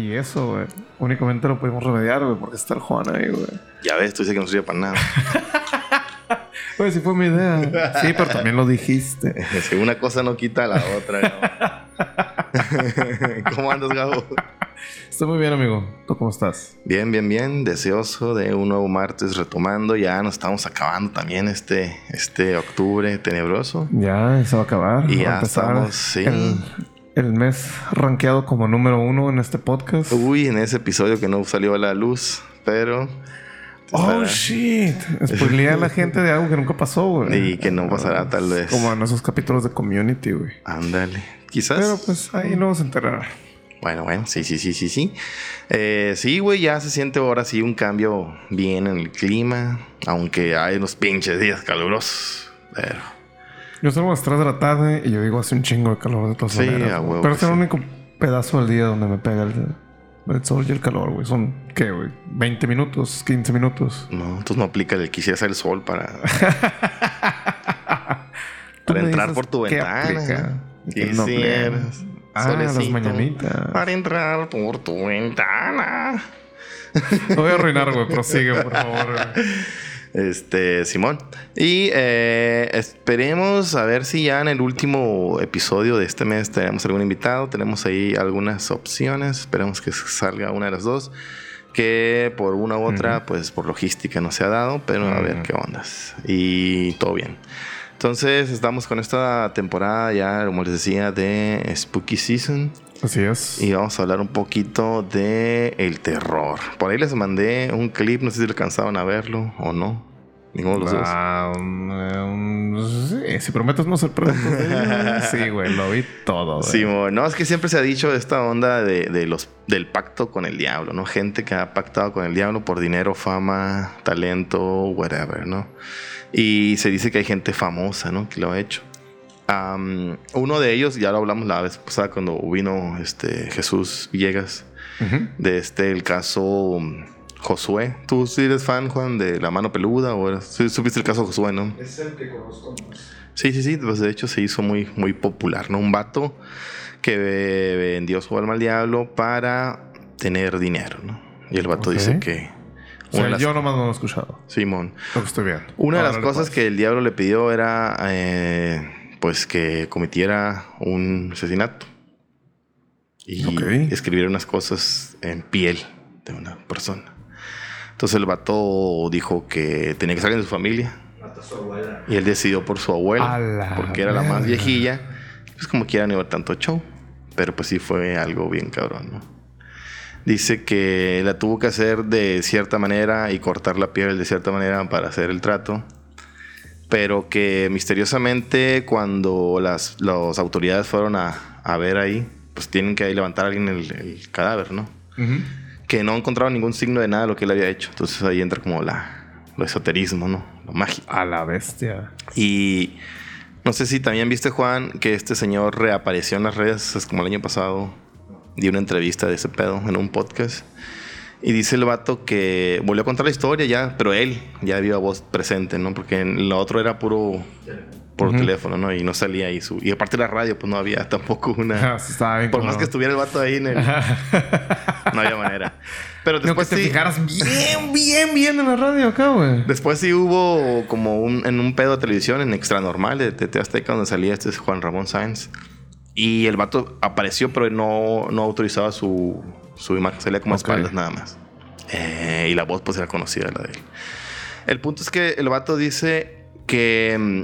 Y eso, güey, únicamente lo pudimos remediar, güey, porque está el Juan ahí, güey. Ya ves, tú dices que no sirve para nada. Pues sí fue mi idea. Sí, pero también lo dijiste. Si una cosa no quita a la otra. ¿no? ¿Cómo andas, Gabo? Estoy muy bien, amigo. ¿Tú cómo estás? Bien, bien, bien. Deseoso de un nuevo martes retomando. Ya nos estamos acabando también este, este octubre tenebroso. Ya, se va a acabar. Y ya estamos, sí. El, el mes rankeado como número uno en este podcast. Uy, en ese episodio que no salió a la luz, pero... Oh, shit. Spoileé a la gente de algo que nunca pasó, güey. Y que no pasará tal vez. Como en esos capítulos de Community, güey. Ándale. Quizás. Pero pues ahí luego se enterará. Bueno, bueno, sí, sí, sí, sí, sí. Eh, sí, güey, ya se siente ahora sí un cambio bien en el clima. Aunque hay unos pinches días calurosos. Pero. Yo salgo a las 3 de la tarde y yo digo hace un chingo de calor de todas Sí, maneras. a huevo Pero es el sí. único pedazo del día donde me pega el, el sol y el calor, güey. Son, ¿qué, güey? 20 minutos, 15 minutos. No, entonces no aplica el quisiera hacer el sol para, para entrar por tu ventana. qué no. Quisieras. Ah, las mañanitas. Para entrar por tu ventana. Lo voy a arruinar, güey. Prosigue, por favor, güey. Este, Simón. Y eh, esperemos a ver si ya en el último episodio de este mes tenemos algún invitado. Tenemos ahí algunas opciones. Esperemos que salga una de las dos. Que por una u otra, pues por logística no se ha dado. Pero a ver qué ondas. Y todo bien. Entonces estamos con esta temporada ya, como les decía, de Spooky Season. Así es. Y vamos a hablar un poquito de el terror. Por ahí les mandé un clip, no sé si alcanzaron a verlo o no. Ninguno de los dos. Um, eh, um, sí, si prometes no ser preguntas. sí, güey, lo vi todo. Sí, no, es que siempre se ha dicho esta onda de, de los, del pacto con el diablo, ¿no? Gente que ha pactado con el diablo por dinero, fama, talento, whatever, ¿no? Y se dice que hay gente famosa, ¿no? Que lo ha hecho. Uno de ellos, ya lo hablamos la vez pasada cuando vino este Jesús Villegas, de este, el caso um, Josué. ¿Tú sí eres fan, Juan, de La Mano Peluda? ¿O eres- sí supiste el caso Josué, no? Es el que conozco más. Sí, sí, sí. Pues de hecho se hizo muy, muy popular, ¿no? Un vato que vendió su alma al diablo para tener dinero, ¿no? Y el vato dice que... O sea, una de las- yo nomás no lo he escuchado. Simón. Lo que estoy viendo. Una de las cosas que el diablo le pidió era... eh, pues que cometiera un asesinato. Y Ok. escribiera unas cosas en piel de una persona. Entonces el vato dijo que tenía que salir de su familia. Mata a su abuela. Y él decidió por su abuela. Porque era la más viejilla. Pues como quiera no iba tanto show. Pero pues sí fue algo bien cabrón, ¿no? Dice que la tuvo que hacer de cierta manera y cortar la piel de cierta manera para hacer el trato. Pero que misteriosamente cuando las, las autoridades fueron a, a ver ahí, pues tienen que ahí levantar a alguien el, el cadáver, ¿no? Ujú. Que no encontraron ningún signo de nada de lo que él había hecho. Entonces ahí entra como la, lo esoterismo, ¿no? Lo mágico. A la bestia. Y no sé si también viste, Juan, que este señor reapareció en las redes es como el año pasado. Dio una entrevista de ese pedo en un podcast. Y dice el vato que volvió a contar la historia ya, pero él ya vio a voz presente, ¿no? Porque en lo otro era puro por Ujú. teléfono, ¿no? Y no salía ahí su... Y aparte de la radio, pues no había tampoco una... Por más que estuviera el vato ahí en el... No había manera. Pero No, que después te sí... fijaras bien, bien, bien en la radio acá, güey. Después sí hubo como un, en un pedo de televisión en Extra Normal de TT Azteca donde salía este Juan Ramón Sáenz. Y el vato apareció, pero no, no autorizaba su, su imagen. Salía como a Ok. espaldas nada más. Eh, y la voz pues era conocida la de él. El punto es que el vato dice que mm,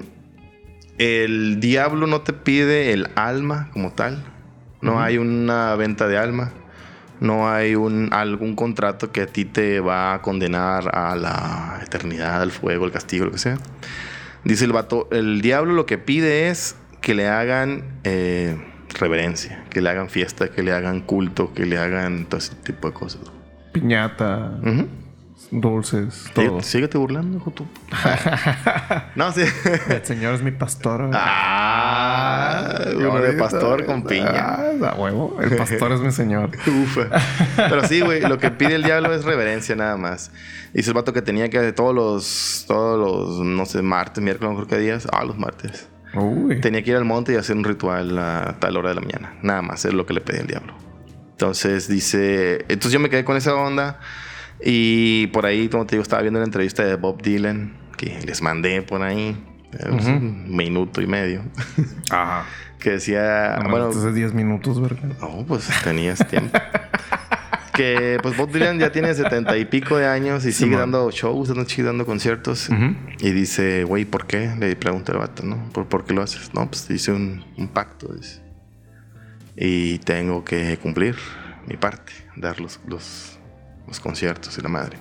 el diablo no te pide el alma como tal. No hay una venta de alma. No hay un, algún contrato que a ti te va a condenar a la eternidad, al fuego, al castigo, lo que sea. Dice el vato, el diablo lo que pide es que le hagan eh, reverencia, que le hagan fiesta, que le hagan culto, que le hagan todo ese tipo de cosas. Piñata, dulces, todo. Sí, Síguete burlando, hijo tú. no, sí. El señor es mi pastor. Ah, uno de pastor con piña. Ah, huevo. El pastor es mi señor. Ufa. Pero sí, güey, lo que pide el diablo es reverencia nada más. Dice el vato que tenía que todos los, todos los, no sé, martes, miércoles, creo que días. Ah, los martes. Uy. Tenía que ir al monte y hacer un ritual a tal hora de la mañana. Nada más, es lo que le pedía el diablo. Entonces dice, entonces yo me quedé con esa onda y por ahí, como te digo, estaba viendo la entrevista de Bob Dylan que les mandé por ahí, eh, Ujú. un minuto y medio, Ajá. que decía, No, bueno, hace 10 minutos, ¿verdad? no, pues tenías tiempo. que pues Bob Dylan ya tiene setenta y pico de años y Sí, sigue man. dando shows, dando, sigue dando conciertos. Ujú. Y dice, güey, ¿por qué? Le pregunta el vato, ¿no? ¿Por, por qué lo haces? No, pues hice un, un pacto, dice. Y tengo que cumplir mi parte, dar los, los, los conciertos y la madre.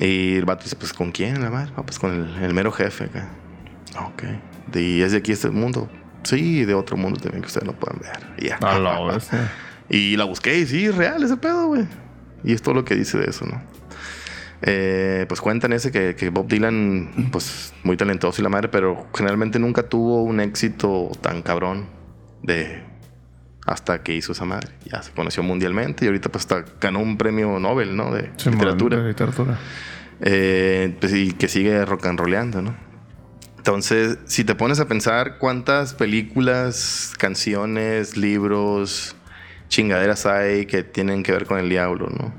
Y el vato dice, pues ¿con quién la madre? "Ah, pues con el, el mero jefe acá. "Ah, Ok. ¿Y es de aquí este mundo? Sí, de otro mundo también que ustedes no pueden ver. Ya. Bestia. Y la busqué y sí, real ese pedo, güey. Y es todo lo que dice de eso, ¿no? Eh, pues cuentan ese que, que Bob Dylan, pues muy talentoso y la madre, pero generalmente nunca tuvo un éxito tan cabrón de hasta que hizo esa madre. Ya se conoció mundialmente y ahorita pues hasta ganó un premio Nobel, ¿no? De Sí, man, literatura. de literatura. Eh, pues, y que sigue rock and rollando, ¿no? Entonces, si te pones a pensar cuántas películas, canciones, libros, chingaderas hay que tienen que ver con el diablo, ¿no?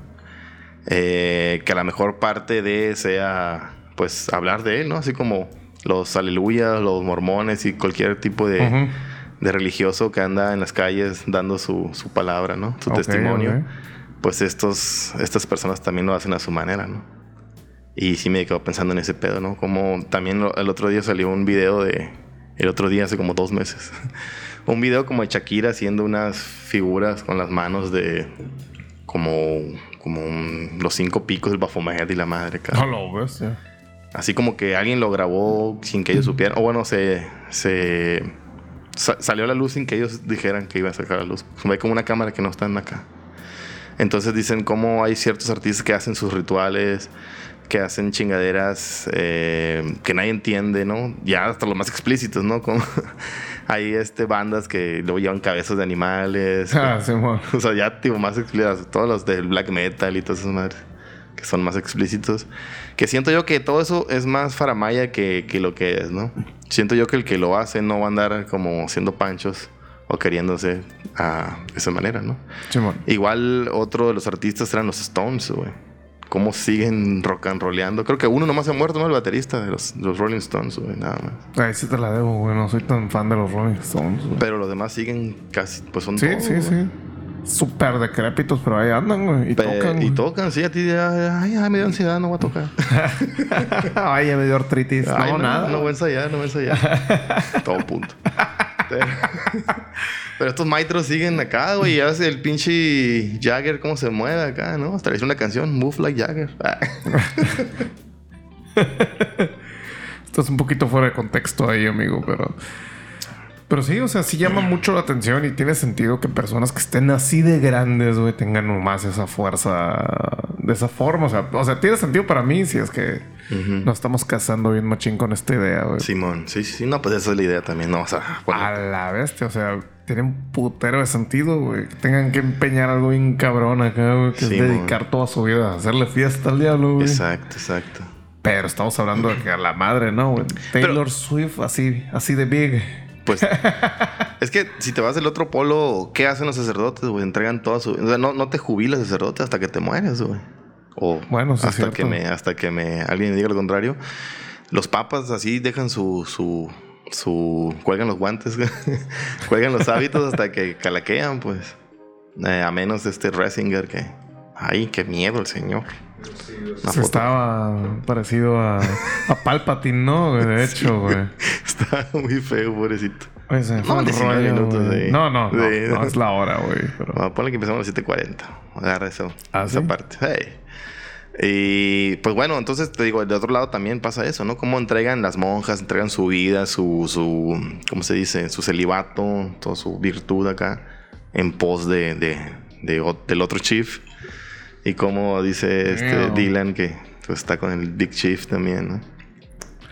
Eh, que a la mejor parte de sea, pues, hablar de él, ¿no? Así como los aleluyas, los mormones y cualquier tipo de, religioso que anda en las calles dando su, su palabra, ¿no? Su testimonio pues estos, estas personas también lo hacen a su manera, ¿no? Y sí me quedo pensando en ese pedo, ¿no? Como también el otro día salió un video de... El otro día, hace como dos meses. un video como de Shakira haciendo unas figuras con las manos de... Como... Como un- los cinco picos del Baphomet y la madre, bestia. Así como que alguien lo grabó sin que ellos supieran. O bueno, se... se sa- salió a la luz sin que ellos dijeran que iba a sacar a la luz. Hay como una cámara que no están acá. Entonces dicen cómo hay ciertos artistas que hacen sus rituales, que hacen chingaderas eh, que nadie entiende, ¿no? Ya hasta los más explícitos, ¿no? Como hay este, bandas que luego llevan cabezas de animales. Ah, sí. O sea, ya tipo más explícitos. Todos los del black metal y todas esas madres. Que son más explícitos. Que siento yo que todo eso es más faramaya que, que lo que es, ¿no? Siento yo que el que lo hace no va a andar como siendo panchos o queriéndose a esa manera, ¿no? Sí, man. Igual otro de los artistas eran los Stones, güey. Cómo siguen rock and rolleando. Creo que uno nomás se ha muerto, ¿no? El baterista de los, los Rolling Stones, güey. Nada más. Ahí sí te la debo, güey. No soy tan fan de los Rolling Stones, güey. Pero los demás siguen casi, pues son Sí, todos, sí, güey. sí. Súper decrépitos, pero ahí andan, güey. Y Pe- tocan. y güey. tocan, sí, a ti ya, ay, ay, me dio ansiedad, no voy a tocar. Ay, ya me dio artritis. Ay, no, nada. No voy a ensayar, no voy a ensayar. Todo punto. Pero, pero estos maestros siguen acá, güey. Y hace el pinche Jagger cómo se mueve acá, ¿no? Hasta le hizo una canción, Move Like Jagger. Estás un poquito fuera de contexto ahí, amigo, pero. Pero sí, o sea, sí llama mucho la atención y tiene sentido que personas que estén así de grandes, güey, tengan más esa fuerza de esa forma. O sea, o sea, tiene sentido para mí si es que nos estamos casando bien machín con esta idea, güey. Simón, sí, sí. No, pues esa es la idea también, ¿no? O sea, bueno, A la bestia, o sea, tiene un putero de sentido, güey. Que tengan que empeñar algo bien cabrón acá, güey. Que Sí, es dedicar toda su vida a hacerle fiesta al diablo, güey. exacto, exacto. Pero estamos hablando de que a la madre, ¿no, güey? Taylor Swift, así, así de big. Pues es que si te vas del otro polo, ¿qué hacen los sacerdotes, güey? Entregan toda su. O sea, no, no te jubilas sacerdote hasta que te mueres, güey. O Bueno, hasta cierto. que me, hasta que me alguien diga lo contrario. Los papas así dejan su, su, su cuelgan los guantes, cuelgan los hábitos hasta que calaquean, pues. Eh, a menos este Resinger que. Ay, qué miedo el señor. Estaba parecido a, a Palpatine, ¿no? De hecho, güey. Está muy feo, pobrecito. Oye, se No, el 19 rollo, minutos, sí. No, no, no, Sí. no, es la hora, güey. Pero... Ponle que empezamos a las 7.40. Agarra eso. ¿Ah, esa sí? parte. Hey. Y pues bueno, entonces te digo, de otro lado también pasa eso, ¿no? Cómo entregan las monjas, entregan su vida, su, su ¿cómo se dice? Su celibato, toda su virtud acá, en pos de, de, de del otro chief. Y como dice este. Dylan, que pues, está con el Big Chief también, ¿no?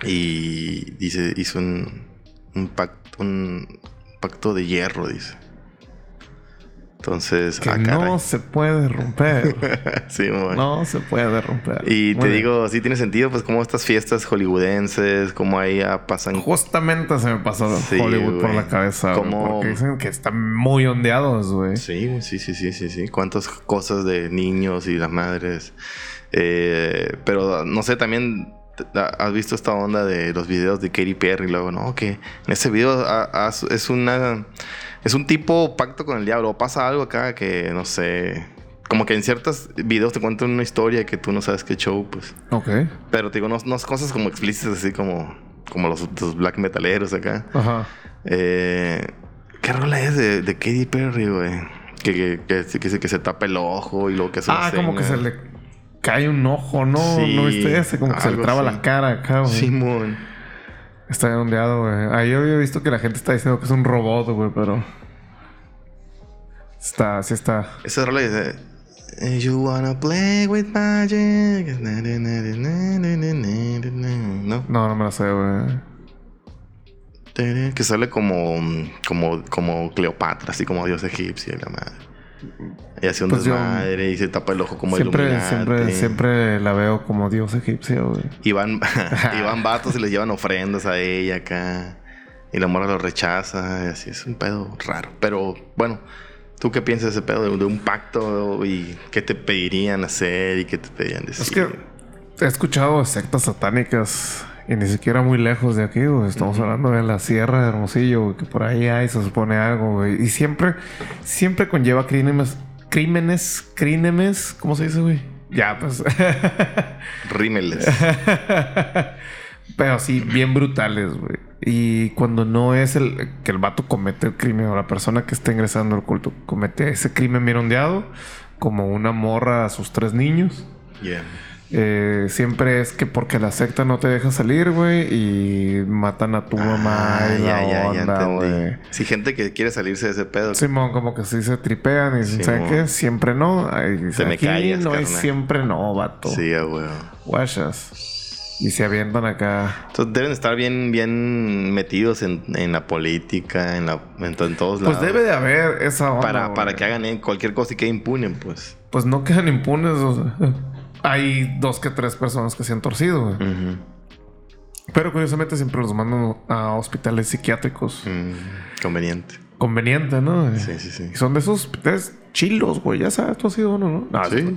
Y dice, hizo un, un pacto, un pacto de hierro, dice. Entonces, Que ah, no se puede romper. sí, muy no se puede romper. Y Muy te bien. digo, sí tiene sentido, pues como estas fiestas hollywoodenses, como ahí ya pasan Justamente se me pasó Sí, Hollywood por la cabeza. Como- Porque dicen que están muy ondeados, güey. Sí, sí, sí, sí, sí, sí. Cuántas cosas de niños y las madres. Eh, pero no sé, también has visto esta onda de los videos de Katy Perry, luego, ¿no? Que en ese video ah, ah, es una. Es un tipo pacto con el diablo. Pasa algo acá que no sé. Como que en ciertos videos te cuentan una historia que tú no sabes qué show, pues. Ok. Pero te digo, no, no es cosas como explícitas, así como, como los, los black metaleros acá. Ajá. Eh, ¿Qué rola es de, de Katy Perry, güey? Que, que, que, que, se- que se tapa el ojo y luego que una Ah, como que se le cae un ojo, ¿no? Sí, ¿No viste ese? Como que se le traba así. la cara acá, güey. Simón. Está ondeado, güey. Ahí había visto que la gente está diciendo que es un robot, güey, pero... Está, sí está. Esa rola dice... "Eh, You wanna play with magic. ¿No? No, no me la sé, güey. Que sale como, como, como Cleopatra, así como dios egipcio y la madre. Y hace un Pues yo- desmadre y se tapa el ojo como Siempre, Illuminati. siempre, siempre la veo como dios egipcio, güey. Y van, y van vatos y les llevan ofrendas a ella acá. Y la morra lo rechaza. Y así es un pedo raro. Pero bueno, ¿tú qué piensas de ese pedo? De, de un pacto y qué te pedirían hacer y qué te pedirían decir. Es que he escuchado sectas satánicas y ni siquiera muy lejos de aquí, güey. Estamos hablando de la Sierra de Hermosillo, güey, que por ahí hay, se supone algo, güey. Y siempre, siempre conlleva crímenes, crímenes, crímenes, ¿cómo se dice, güey? Ya, pues. Rímeles. Pero sí, bien brutales, güey. Y cuando no es el que el vato comete el crimen o la persona que está ingresando al culto comete ese crimen bien ondeado, como una morra a sus tres niños. Yeah. Eh, siempre es que porque la secta no te deja salir, güey, y matan a tu mamá Ah, y la ya, ya, ya onda, güey. Sí, gente que quiere salirse de ese pedo. Simón, como que sí se tripean y dicen, ¿sabes qué? Siempre no. Ay, Te me aquí callas, no siempre no, vato. Sí, huevo. Guachas. Y se avientan acá. Entonces deben estar bien, bien metidos en, en la política, en, la, en, to- en todos lados. Pues debe de haber esa onda. para, para güey. que hagan eh, cualquier cosa y que impunen, pues. Pues no quedan impunes. o sea, hay dos que tres personas que se han torcido, güey. Pero curiosamente siempre los mandan a hospitales psiquiátricos. Mm, conveniente. Conveniente, ¿no? Sí, sí, sí. Y son de esos hospitales chilos, güey. Ya sabes, tú has sido uno, ¿no? No, Sí.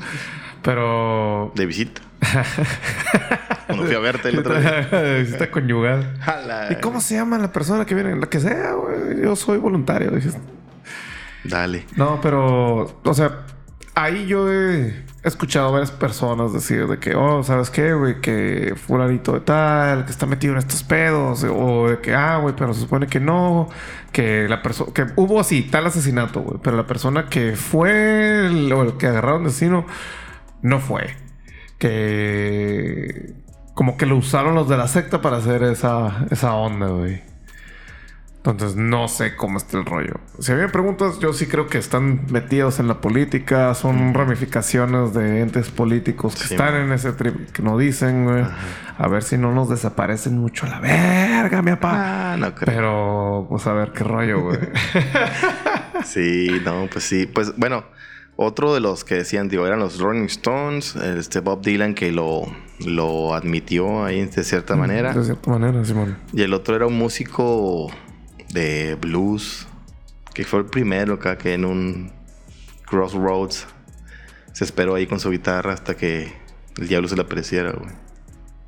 Pero. De visita. Cuando fui a verte el otro día. Visita conyugal. Jala. ¿Y cómo se llama la persona que viene? La que sea, güey. Yo soy voluntario. Dices, Dale. No, pero, o sea, ahí yo he escuchado a varias personas decir de que, oh, ¿sabes qué, güey? Que fulanito de tal, que está metido en estos pedos, o de que, ah, güey, pero se supone que no, que la persona, que hubo así, tal asesinato, güey, pero la persona que fue, el- o el que agarraron de asesino, no fue. Que como que lo usaron los de la secta para hacer esa, esa onda, güey. Entonces no sé cómo está el rollo. Si a mí me preguntas, yo sí creo que están metidos en la política, son ramificaciones de entes políticos que Sí, están man. en ese trip que no dicen, güey. A ver si no nos desaparecen mucho a la verga, mi papá. Ah, no creo. Pero, pues a ver qué rollo, güey. Sí, no, pues sí. Pues bueno, otro de los que decían, digo, eran los Rolling Stones, este Bob Dylan que lo, lo admitió ahí de cierta manera. De cierta manera, Simón. Y el otro era un músico de blues, que fue el primero acá que en un Crossroads se esperó ahí con su guitarra hasta que el diablo se le apareciera, güey.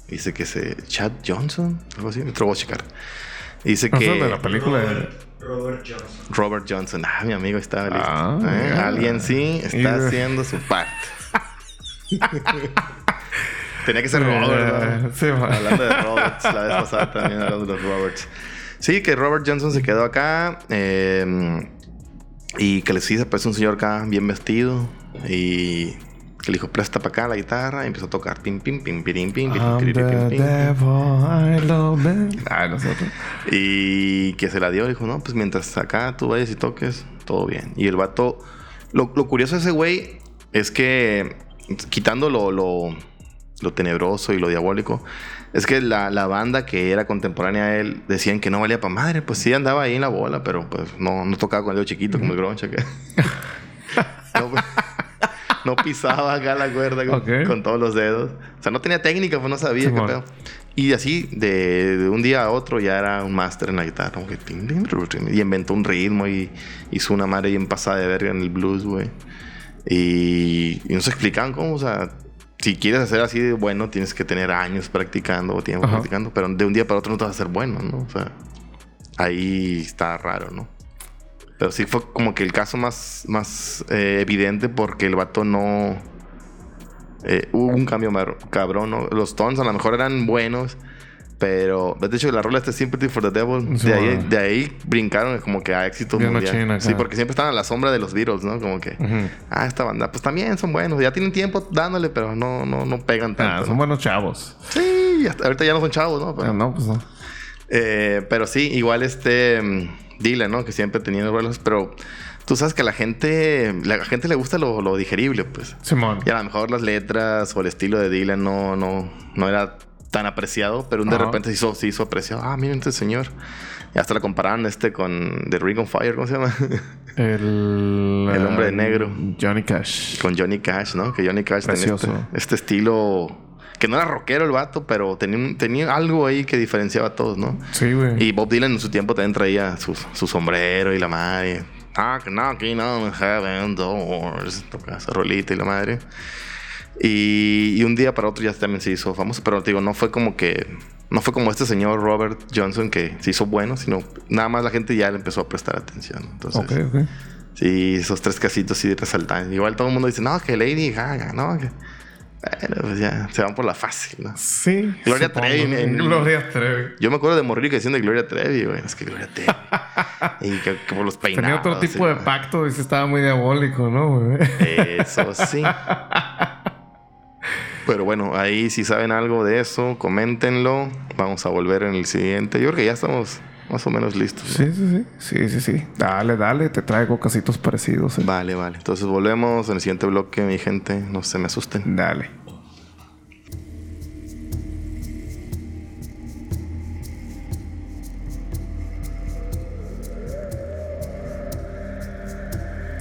Dice que se... Chad Johnson, algo así, me voy a checar. Dice No que... de la película. Robert, Robert Johnson. Robert Johnson. Ah, mi amigo estaba listo. Ah, ¿Eh? Alguien sí está haciendo su parte. Tenía que ser Robert. ¿no? sí. Hablando de Roberts, la vez pasada también hablando de los Roberts. Sí, que Robert Johnson se quedó acá. eh, y que le sí aparece un señor acá bien vestido. Y que le dijo, presta para acá la guitarra. Y empezó a tocar. Pim, pim, pim, pim, pim, pim, pim, I'm pim, the pim, pim. devil, I love them. No sé. otro. Y que se la dio, dijo, no, pues mientras acá tú vayas y toques, todo bien. Y el vato, lo, lo curioso de ese güey es que, quitando lo, lo, lo tenebroso y lo diabólico, es que la, la banda que era contemporánea a él decían que no valía para madre, pues sí andaba ahí en la bola, pero pues no, no tocaba cuando era chiquito como el Groncha. Que... No, no pisaba acá la cuerda con, Ok. con todos los dedos. O sea, no tenía técnica, pues no sabía qué pedo. Y así, de, de un día a otro, ya era un máster en la guitarra. como que Y inventó un ritmo y hizo una madre bien pasada de verga en el blues, güey. Y, y nos explicaban cómo, o sea, si quieres hacer así de bueno, tienes que tener años practicando o tiempo Ajá. practicando. Pero de un día para otro no te vas a hacer bueno, ¿no? O sea, ahí está raro, ¿no? Pero sí fue como que el caso más, más eh, evidente porque el vato no... eh, hubo un cambio cabrón, ¿no? Los Tones a lo mejor eran buenos, pero... De hecho, la rola este Sympathy for the Devil, Sí, de, ahí, de ahí brincaron como que a éxito Bien mundial. machín acá. Sí, porque siempre estaban a la sombra de los Beatles, ¿no? Como que... Ah, esta banda, pues también son buenos. Ya tienen tiempo dándole, pero no, no, no pegan tanto. Ah, ¿no? son buenos chavos. Sí, hasta- ahorita ya no son chavos, ¿no? Pero- Ah, no, pues no. eh, pero sí, igual este mm, Dylan, ¿no? Que siempre tenía vuelos, pero tú sabes que a la gente, la gente le gusta lo, lo digerible, pues. Simón. Y a lo mejor las letras o el estilo de Dylan no, no, no era tan apreciado, pero de Ajá. repente se hizo, se hizo apreciado. Ah, miren este señor. Y hasta la compararon este con The Ring on Fire, ¿cómo se llama? El, El hombre de eh, negro. Johnny Cash. con Johnny Cash, ¿no? Que Johnny Cash tenía este, este estilo que no era rockero el vato, pero tenía, tenía algo ahí que diferenciaba a todos, ¿no? Sí, güey. Y Bob Dylan en su tiempo también traía su, su sombrero y la madre. Ah, no, aquí no, heaven doors. Tocaba esa rolita y la madre. Y, y un día para otro ya también se hizo famoso. Pero te digo, no fue como que. No fue como este señor Robert Johnson que se hizo bueno, sino nada más la gente ya le empezó a prestar atención. Entonces, Ok, ok. sí, esos tres casitos sí resaltan. Igual todo el mundo dice, no, que Lady Gaga, no, que. Bueno, pues ya se van por la fácil, ¿no? Sí. Gloria supongo. Trevi, en- Gloria Trevi. Yo me acuerdo de morir que decían de Gloria Trevi, güey. Es que Gloria Trevi. y que, que por los peinados. Tenía otro tipo y de pacto y sí estaba muy diabólico, ¿no, güey? Eso sí. Pero bueno, ahí si saben algo de eso, coméntenlo. Vamos a volver en el siguiente. Yo creo que ya estamos más o menos listos. ¿no? Sí, sí, sí. Sí, sí, sí. Dale, dale. Te traigo casitos parecidos. eh. Vale, vale. Entonces volvemos en el siguiente bloque, mi gente. No se me asusten. Dale.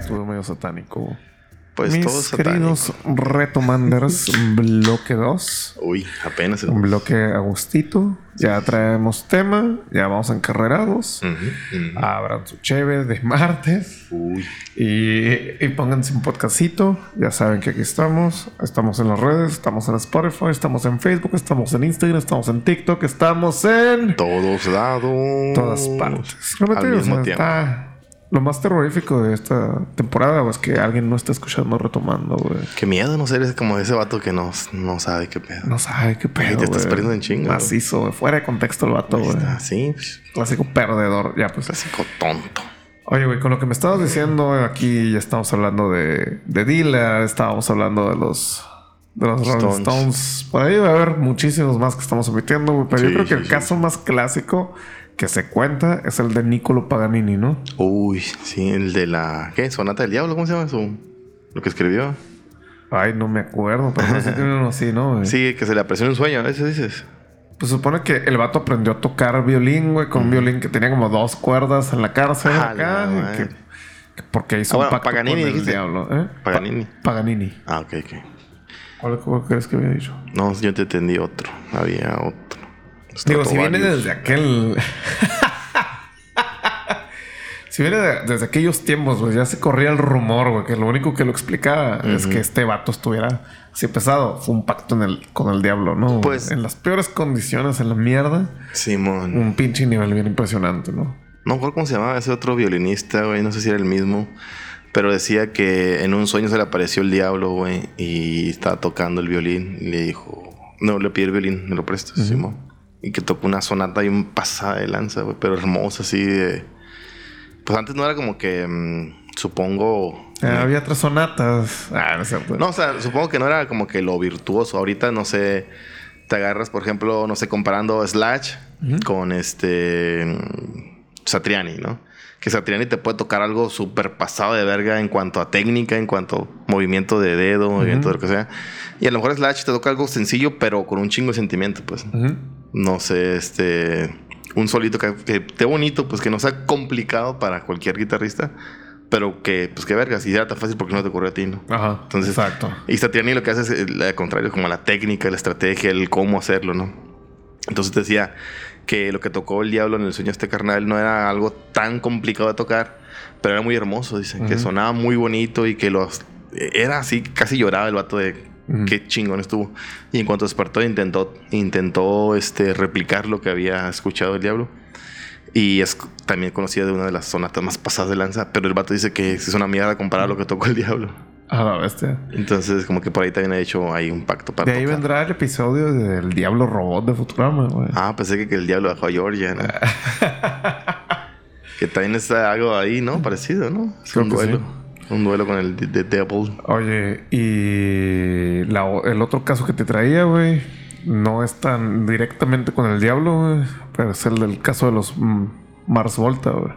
Estuve medio satánico. Pues Mis todos queridos retomanders, bloque 2. Uy, apenas. Un bloque a gustito. Ya traemos tema. Ya vamos encarrerados. Ujú, ujú. Abran su cheve de martes. Uy. Y, y pónganse un podcastito. Ya saben que aquí estamos. Estamos en las redes. Estamos en Spotify. Estamos en Facebook. Estamos en Instagram. Estamos en TikTok. Estamos en Todos lados. todas partes. Realmente, Al o mismo sea, tiempo. está... Lo más terrorífico de esta temporada es que alguien no está escuchando retomando, güey. Qué miedo no ser como ese vato que no, no sabe qué pedo. No sabe qué pedo, Ay, te estás perdiendo en chinga. Macizo, güey. Fuera de contexto el vato, güey. sí, pues, Clásico perdedor. Ya, pues. clásico tonto. Oye, güey, con lo que me estabas diciendo aquí, ya estamos hablando de, de Dilla, estábamos hablando de los, de los Rolling Stones. Por ahí va a haber muchísimos más que estamos omitiendo, güey, pero yo creo que sí, el sí. caso más clásico que se cuenta es el de Niccolo Paganini, ¿no? Uy, sí, el de la. ¿Qué? ¿Sonata del Diablo? ¿Cómo se llama eso? Lo que escribió. Ay, no me acuerdo, pero sí tiene uno así, ¿no? güey? Sí, que se le apareció en un sueño, ¿ese dices? Pues supone que el vato aprendió a tocar violín, güey, con un violín que tenía como dos cuerdas en la cárcel A acá. y que, que porque hizo Ah, un bueno, pacto Paganini con el dijiste. diablo, ¿eh? Pa- Paganini. Paganini. Ah, ok, ok. ¿Cuál, cuál crees que había dicho? No, yo te entendí otro. Había otro. Digo, si viene desde aquel. si viene de- desde aquellos tiempos, pues ya se corría el rumor, güey, que lo único que lo explicaba es que este vato estuviera así pesado. Fue un pacto en el, con el diablo, ¿no? Pues- en las peores condiciones, en la mierda, Simón. un pinche nivel bien impresionante, ¿no? No me acuerdo cómo se llamaba ese otro violinista, güey. No sé si era el mismo. Pero decía que en un sueño se le apareció el diablo, güey. Y estaba tocando el violín. Y le dijo... No, le pidió el violín. Me lo prestas, Simón. Y que tocó una sonata y un pasada de lanza, güey. Pero hermosa, así de... Pues antes no era como que... mm, supongo... Eh, había tres sonatas. Ah, no es cierto. No, o sea, supongo que no era como que lo virtuoso. Ahorita, no sé, te agarras, por ejemplo, no sé, comparando Slash con este Satriani, ¿no? Que Satriani te puede tocar algo súper pasado de verga en cuanto a técnica, en cuanto a movimiento de dedo, movimiento de lo que sea. Y a lo mejor Slash te toca algo sencillo, pero con un chingo de sentimiento, pues. Ujú. No sé, este... Un solito que, que esté bonito, pues que no sea complicado para cualquier guitarrista. pero que, pues qué vergas, y era tan fácil porque no te ocurrió a ti, ¿no? Ajá. Entonces, Exacto. Y Satriani lo que hace es eh, al contrario, como la técnica, la estrategia, el cómo hacerlo, ¿no? Entonces decía que lo que tocó el diablo en el sueño este carnal no era algo tan complicado de tocar, pero era muy hermoso, dicen, que Ujú. sonaba muy bonito y que los... Era así, casi lloraba el vato de Qué chingón estuvo. Y en cuanto despertó, intentó, intentó este, replicar lo que había escuchado el diablo. Y es también conocida de una de las sonatas más pasadas de lanza, pero el vato dice que es una mierda comparado a lo que tocó el diablo. A la bestia. Entonces, como que por ahí también ha hecho ahí un pacto para De ahí tocar. vendrá el episodio del Diablo Robot de Futurama, güey. Ah, pensé que, que el diablo dejó a Georgia, ¿no? que también está algo ahí, ¿no? Parecido, ¿no? Es un duelo. sí. Un duelo con el The Devil. Oye, y la el otro caso que te traía, güey, no es tan directamente con el diablo, güey, pero es el del caso de los Mars Volta, güey.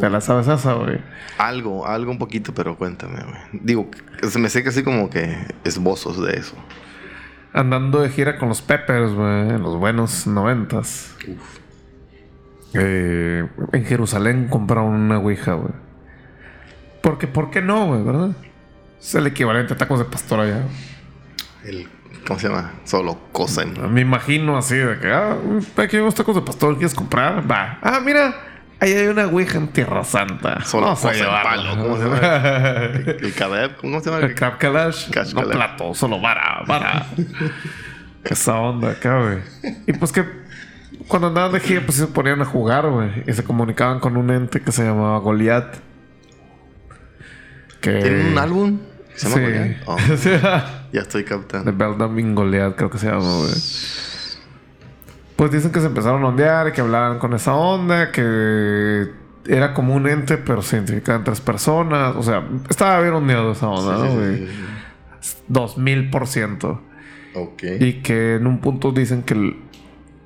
¿Te la sabes esa, güey? Algo, algo un poquito, pero cuéntame, güey. Digo, se me sé que así como que esbozos de eso. Andando de gira con los Peppers, güey, en los buenos noventas. Eh, en Jerusalén compraron una Ouija, güey. Porque, ¿por qué no, güey, verdad? Es el equivalente a tacos de pastor allá. El, ¿Cómo se llama? Solo cosa. Me imagino así de que, ah, aquí hay unos tacos de pastor, ¿quieres comprar? Va. Ah, mira, ahí hay una ouija en Tierra Santa. Solo Vamos a cosa en llevarla. palo, ¿cómo se llama? El cadáver, ¿cómo se llama? El Kalash. Cash no plato, solo vara, vara. Esa onda acá, güey. Y pues que cuando andaban de gira, pues se ponían a jugar, güey. Y se comunicaban con un ente que se llamaba Goliath. Que... ¿Tiene un álbum? Se llama Sí. Goliath? Oh, ya estoy The captando. Beldaming Goliath, creo que se llama, güey. Pues dicen que se empezaron a ondear y que hablaban con esa onda, que era como un ente, pero se identificaban tres personas. O sea, estaba bien ondeado esa onda, Sí, ¿no, sí, sí. Dos mil por ciento. Ok. Y que en un punto dicen que el-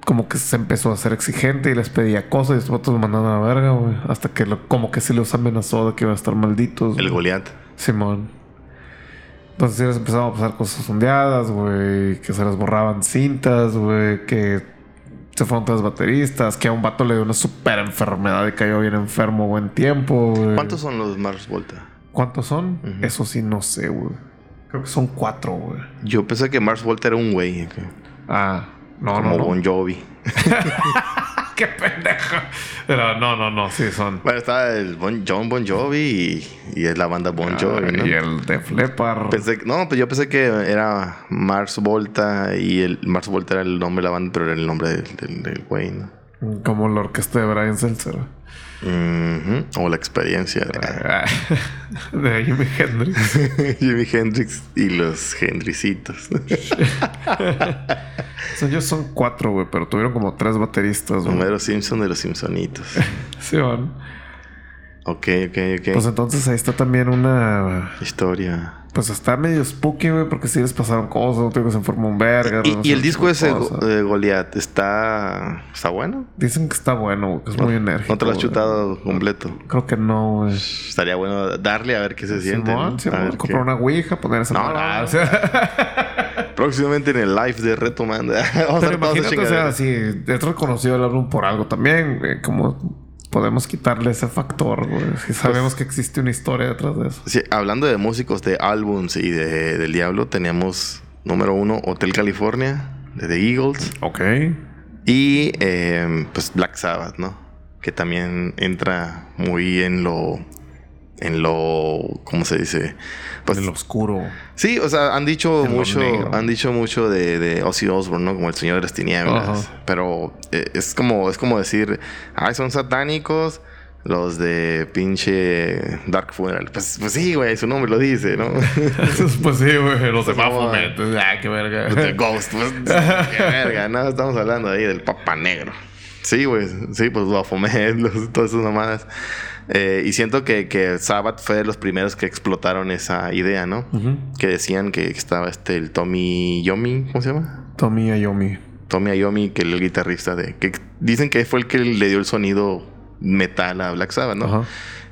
como que se empezó a hacer exigente y les pedía cosas y estos vatos lo mandaban a la verga, güey. Hasta que lo- como que sí los amenazó de que iban a estar malditos. El güey. Goliath. Simón. Entonces sí les empezaban a pasar cosas ondeadas, güey. Que se les borraban cintas, güey. Que se fueron tres bateristas. Que a un vato le dio una super enfermedad y cayó bien enfermo buen tiempo, güey. ¿Cuántos son los Mars Volta? ¿Cuántos son? Eso sí no sé, güey. Creo que son cuatro, güey. Yo pensé que Mars Volta era un güey. Ah, no, como no, no. Bon Jovi. ¡Qué pendejo! Pero no, no, no. Sí, son... Bueno, estaba el Bon, John Bon Jovi y, y es la banda Bon Jovi, ¿no? Y el Def Leppard. Pensé, no, pues yo pensé que era Mars Volta y el Mars Volta era el nombre de la banda, pero era el nombre del, del, del güey, ¿no? Como la orquesta de Brian Seltzer. O la experiencia de de Jimi Hendrix. Jimi Hendrix y los Hendricitos. O sea, ellos son cuatro, güey, pero tuvieron como tres bateristas, güey. Homero Simpson de los Simpsonitos. Sí, van. Ok, ok, ok. Pues entonces ahí está también una. Historia. Pues está medio spooky, güey, porque sí les pasaron cosas, un tío que se enfermó un verga. Y, no el disco ese de Goliath está, está bueno. Dicen que está bueno, güey, que es muy enérgico. ¿No te lo has chutado completo? Creo que no, güey. Estaría bueno darle a ver qué se siente. Simón, ¿no? Simón, A ver comprar qué- una ouija, poner esa No, no. o sea. Próximamente en el live de Retomando. Vamos a Pero esas imagínate, o sea, si es reconocido el álbum por algo también, güey, como podemos quitarle ese factor, güey. Si sabemos que existe una historia detrás de eso. Sí, hablando de músicos de álbums y de, del Diablo, teníamos número uno Hotel California de The Eagles Ok. y eh, pues Black Sabbath, ¿no? Que también entra muy en lo en lo ¿cómo se dice? Pues en lo oscuro. sí, o sea, han dicho En mucho han dicho mucho de, de Ozzy Osbourne, ¿no? Como el Señor de las Tinieblas, Ajá. pero eh, es como es como decir, "Ay, son satánicos." Los de pinche Dark Funeral. Pues, pues sí, güey, su nombre lo dice, ¿no? pues sí, güey. Los de Pues Baphomet. Ah, qué verga. The Ghost, pues, qué verga, no, estamos hablando ahí del Papa Negro. Sí, güey, sí, pues Baphomet, los- todas esas mamadas. Eh, y siento que, que Sabbath fue de los primeros que explotaron esa idea, ¿no? Que decían que estaba este, el Tommy Yomi, ¿cómo se llama? Tommy Ayomi. Tommy Iommi, que era el guitarrista de... Que dicen que fue el que le dio el sonido metal a Black Sabbath, ¿no? Ajá.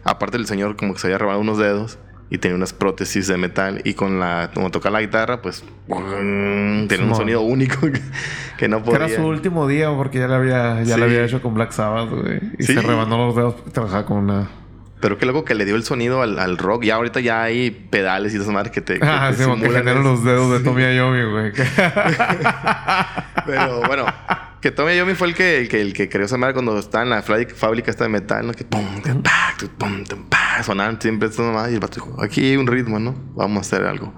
Aparte el señor como que se había robado unos dedos y tenía unas prótesis de metal y con la... Como toca la guitarra, pues... tenía un Simón. sonido único que, que no Que podía... era su último día porque ya le había, ya le Sí. había hecho con Black Sabbath, güey. Y Sí. se rebanó los dedos porque trabajaba con una Pero qué loco que le dio el sonido al, al rock. Ya ahorita ya hay pedales y esas madres que te. que Ah, te sí, que generan los dedos de Tommy Ayomi, güey. Pero bueno, que Tommy Yomi fue el que, el que, el que creó esa madre cuando estaba en la fábrica- fábrica esta de metal, ¿no? Que pum, pum, tum, pa, sonaban siempre estas mamadas y el vato dijo, aquí hay un ritmo, ¿no? Vamos a hacer algo.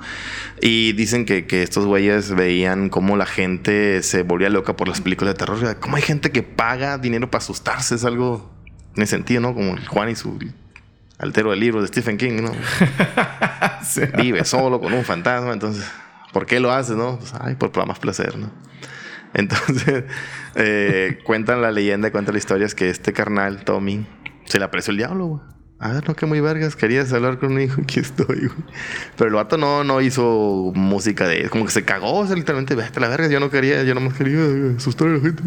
Y dicen que, que estos güeyes veían cómo la gente se volvía loca por las películas de terror. Cómo hay gente que paga dinero para asustarse, es algo en ese sentido, ¿no? Como Juan y su altero del libro de Stephen King, ¿no? Sí. vive solo con un fantasma, entonces, ¿por qué lo haces, no? Pues, ay, por más placer, ¿no? Entonces, eh, cuentan la leyenda, cuentan la historia, es que este carnal, Tommy, se le apreció el diablo, güey. A ver, no, que muy vergas, querías hablar con un hijo, aquí estoy, güey. Pero el vato no, no hizo música de... Como que se cagó, o sea, literalmente, vete a la verga, yo no quería, yo nomás quería eh, asustar a la gente.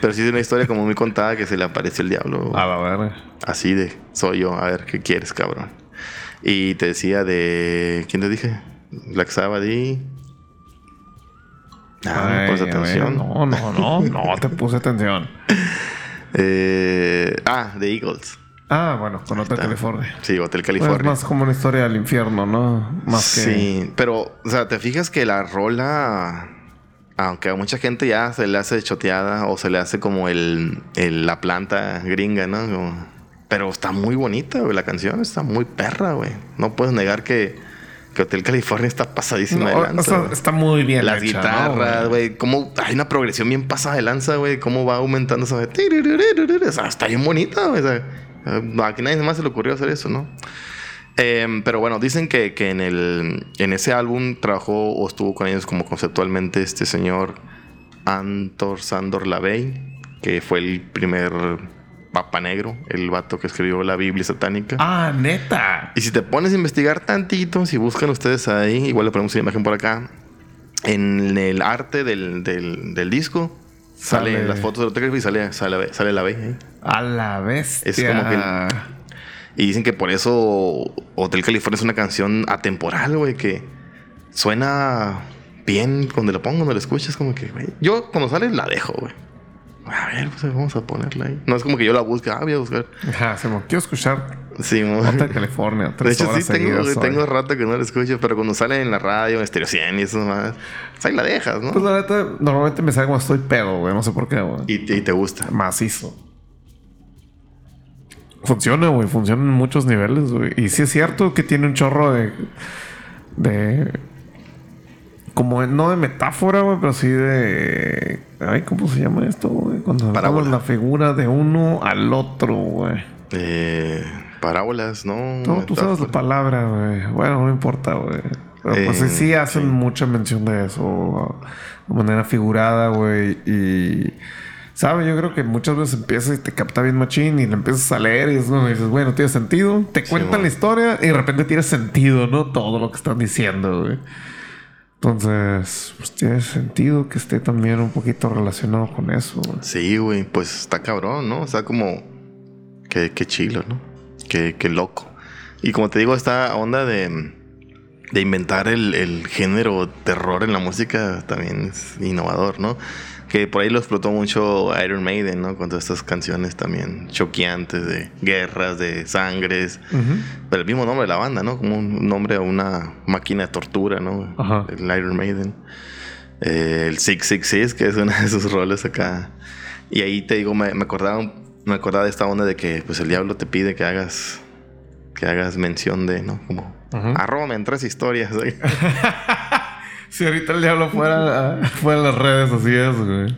Pero sí es una historia como muy contada que se le apareció el diablo. A la verga. Así de, soy yo, a ver, ¿qué quieres, cabrón? Y te decía de, ¿quién te dije? Black Sabbath y... Ah, no Ay, a ver, atención. No, no, no, no te puse atención. Eh, ah, The Eagles. Ah, bueno, con Hotel. California. Sí, Hotel Pues California. es más como una historia del infierno, ¿no? Más que. Sí, pero, o sea, te fijas que la rola, aunque a mucha gente ya se le hace choteada o se le hace como el, el- la planta gringa, ¿no? Como- pero está muy bonita, güey. La canción está muy perra, güey. No puedes negar que, que Hotel California está pasadísima No, de lanza. o sea, güey. está muy bien. Las hecha, ¿no, guitarras, güey. Cómo hay una progresión bien pasada de lanza, güey. Cómo va aumentando esa. O sea, está bien bonita, güey. O sea, aquí nadie más se le ocurrió hacer eso, ¿no? Em, pero bueno, dicen que, que en, el, en ese álbum trabajó o estuvo con ellos como conceptualmente este señor Antor Sandor Lavey, que fue el primer papa negro, el vato que escribió la Biblia satánica. Ah, neta. Y si te pones a investigar tantito, si buscan ustedes ahí, igual le ponemos una imagen por acá, en el arte del, del, del disco, Sale- salen las fotos del autógrafo y sale, sale, sale la B. ahí. A la bestia. Es como que- Y dicen que por eso Hotel California es una canción atemporal, güey, que suena bien cuando lo pongo, cuando lo escuchas, como que, güey. Yo cuando sale la dejo, güey. A ver, pues vamos a ponerla ahí. No es como que yo la busque, ah, voy a buscar. Ajá, se me quiero escuchar Sí, Hotel California. De hecho, sí tengo, tengo rato que no la escucho, pero cuando sale en la radio, en Stereo 100 y eso más, pues ahí la dejas, ¿no? Pues la neta, normalmente me sale como estoy pedo, güey. No sé por qué, güey. y, y te gusta. Macizo. Funciona, güey. Funciona en muchos niveles, güey. Y sí es cierto que tiene un chorro de... De... Como no de metáfora, güey, pero sí de... Ay, ¿cómo se llama esto, güey? Cuando Parábola. la figura de uno al otro, güey. Eh, parábolas, ¿no? No, tú sabes la palabra, güey. Bueno, no importa, güey. Pero pues sí, Eh, sí hacen sí. mucha mención de eso de manera figurada, güey. Y, ¿sabes? Yo creo que muchas veces empiezas y te capta bien machín y le empiezas a leer y es donde dices, bueno, tiene sentido. Te cuentan bueno. la historia y de repente tiene sentido, ¿no? Todo lo que están diciendo, güey. Entonces, pues tiene sentido que esté también un poquito relacionado con eso, güey. Sí, güey, pues está cabrón, ¿no? O sea, como... Qué, qué chilo, ¿no? Qué, qué loco. Y como te digo, esta onda de... De inventar el, el género terror en la música también es innovador, ¿no? Que por ahí lo explotó mucho Iron Maiden, ¿no? Con todas estas canciones también choqueantes de guerras, de sangres. Pero el mismo nombre de la banda, ¿no? Como un nombre a una máquina de tortura, ¿no? Ajá. El Iron Maiden. Eh, el 666, que es una de sus roles acá. Y ahí te digo, me, me acordaba, me acordaba de esta onda de que pues el diablo te pide que hagas que hagas mención de, ¿no? Como arróbame en tres historias. Si ahorita el diablo fuera, fuera a las redes, así es, güey.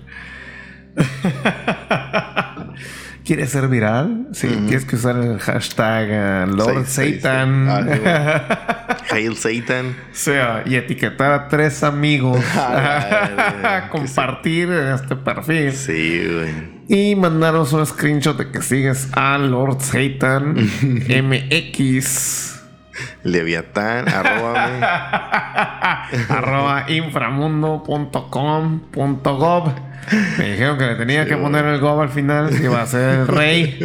¿Quieres ser viral? Sí, tienes que usar el hashtag eh, Lord Sí, sí, sí. Satan. Ah, Hail Satan. O sea, y etiquetar a tres amigos. Ah, Compartir en este perfil. Sí, güey. Y mandaros un screenshot de que sigues a Lord Satan MX. Leviatán, arróbame. arroba inframundo.com.gov. Me dijeron que le tenía que poner el gov al final, que iba a ser el rey.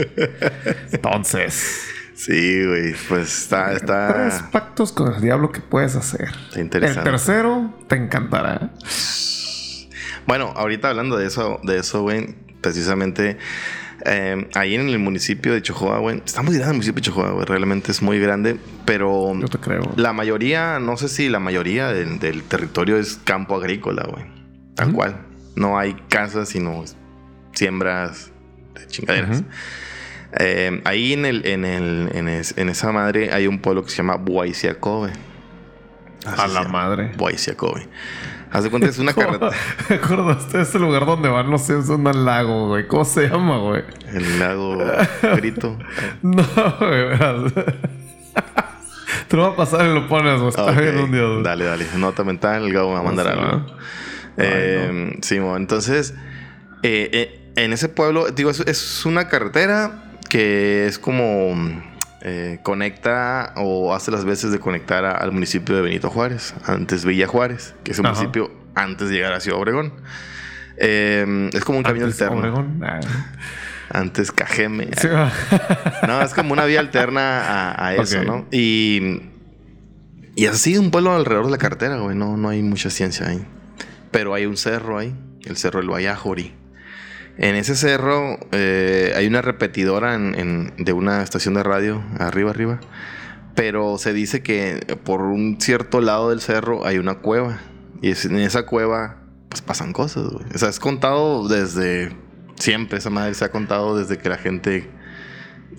Entonces, Sí, güey. Pues está, tres está, pactos con el diablo que puedes hacer. está interesante. El tercero te encantará. Bueno, ahorita hablando de eso, de eso, güey, Precisamente eh, ahí en el municipio de Chojoa, güey. Está muy grande el municipio de Chojoa, güey. Realmente es muy grande. Pero Yo te creo. la mayoría, no sé si la mayoría del, del territorio es campo agrícola, güey. Tal cual. No hay casas, sino siembras de chingaderas. Eh, ahí en, el, en, el, en, es- en esa madre hay un pueblo que se llama Buaisiacobe. A la madre. Buaisiacobe. Haz de cuenta, es una carretera. ¿Te acordaste de ese lugar donde van los Simpsons al lago, güey? ¿Cómo se llama, güey? El lago Grito. No, güey. verás. Te lo va a pasar y lo pones, güey. Está Ok, bien un día. güey. Dale, dale. Nota mental, el Gabo me va a mandar Sí, algo. ¿no? Eh, sí, mo, entonces, eh, eh, en ese pueblo, digo, es, es una carretera que es como eh, conecta o hace las veces de conectar a- al municipio de Benito Juárez, antes Villa Juárez, que es un Ajá. municipio antes de llegar a Ciudad Obregón. Eh, es como un camino alterno. Obregón. Ah. Antes Cajeme. Sí. No, es como una vía alterna a, a eso. ¿no? Y, y así un pueblo alrededor de la carretera, güey. No, no hay mucha ciencia ahí. Pero hay un cerro ahí, el cerro del Vallajori. En ese cerro eh, hay una repetidora en- en- de una estación de radio, arriba, arriba. Pero se dice que por un cierto lado del cerro hay una cueva. Y en esa cueva, pues pasan cosas, güey. O sea, es contado desde siempre. Esa madre se ha contado desde que la gente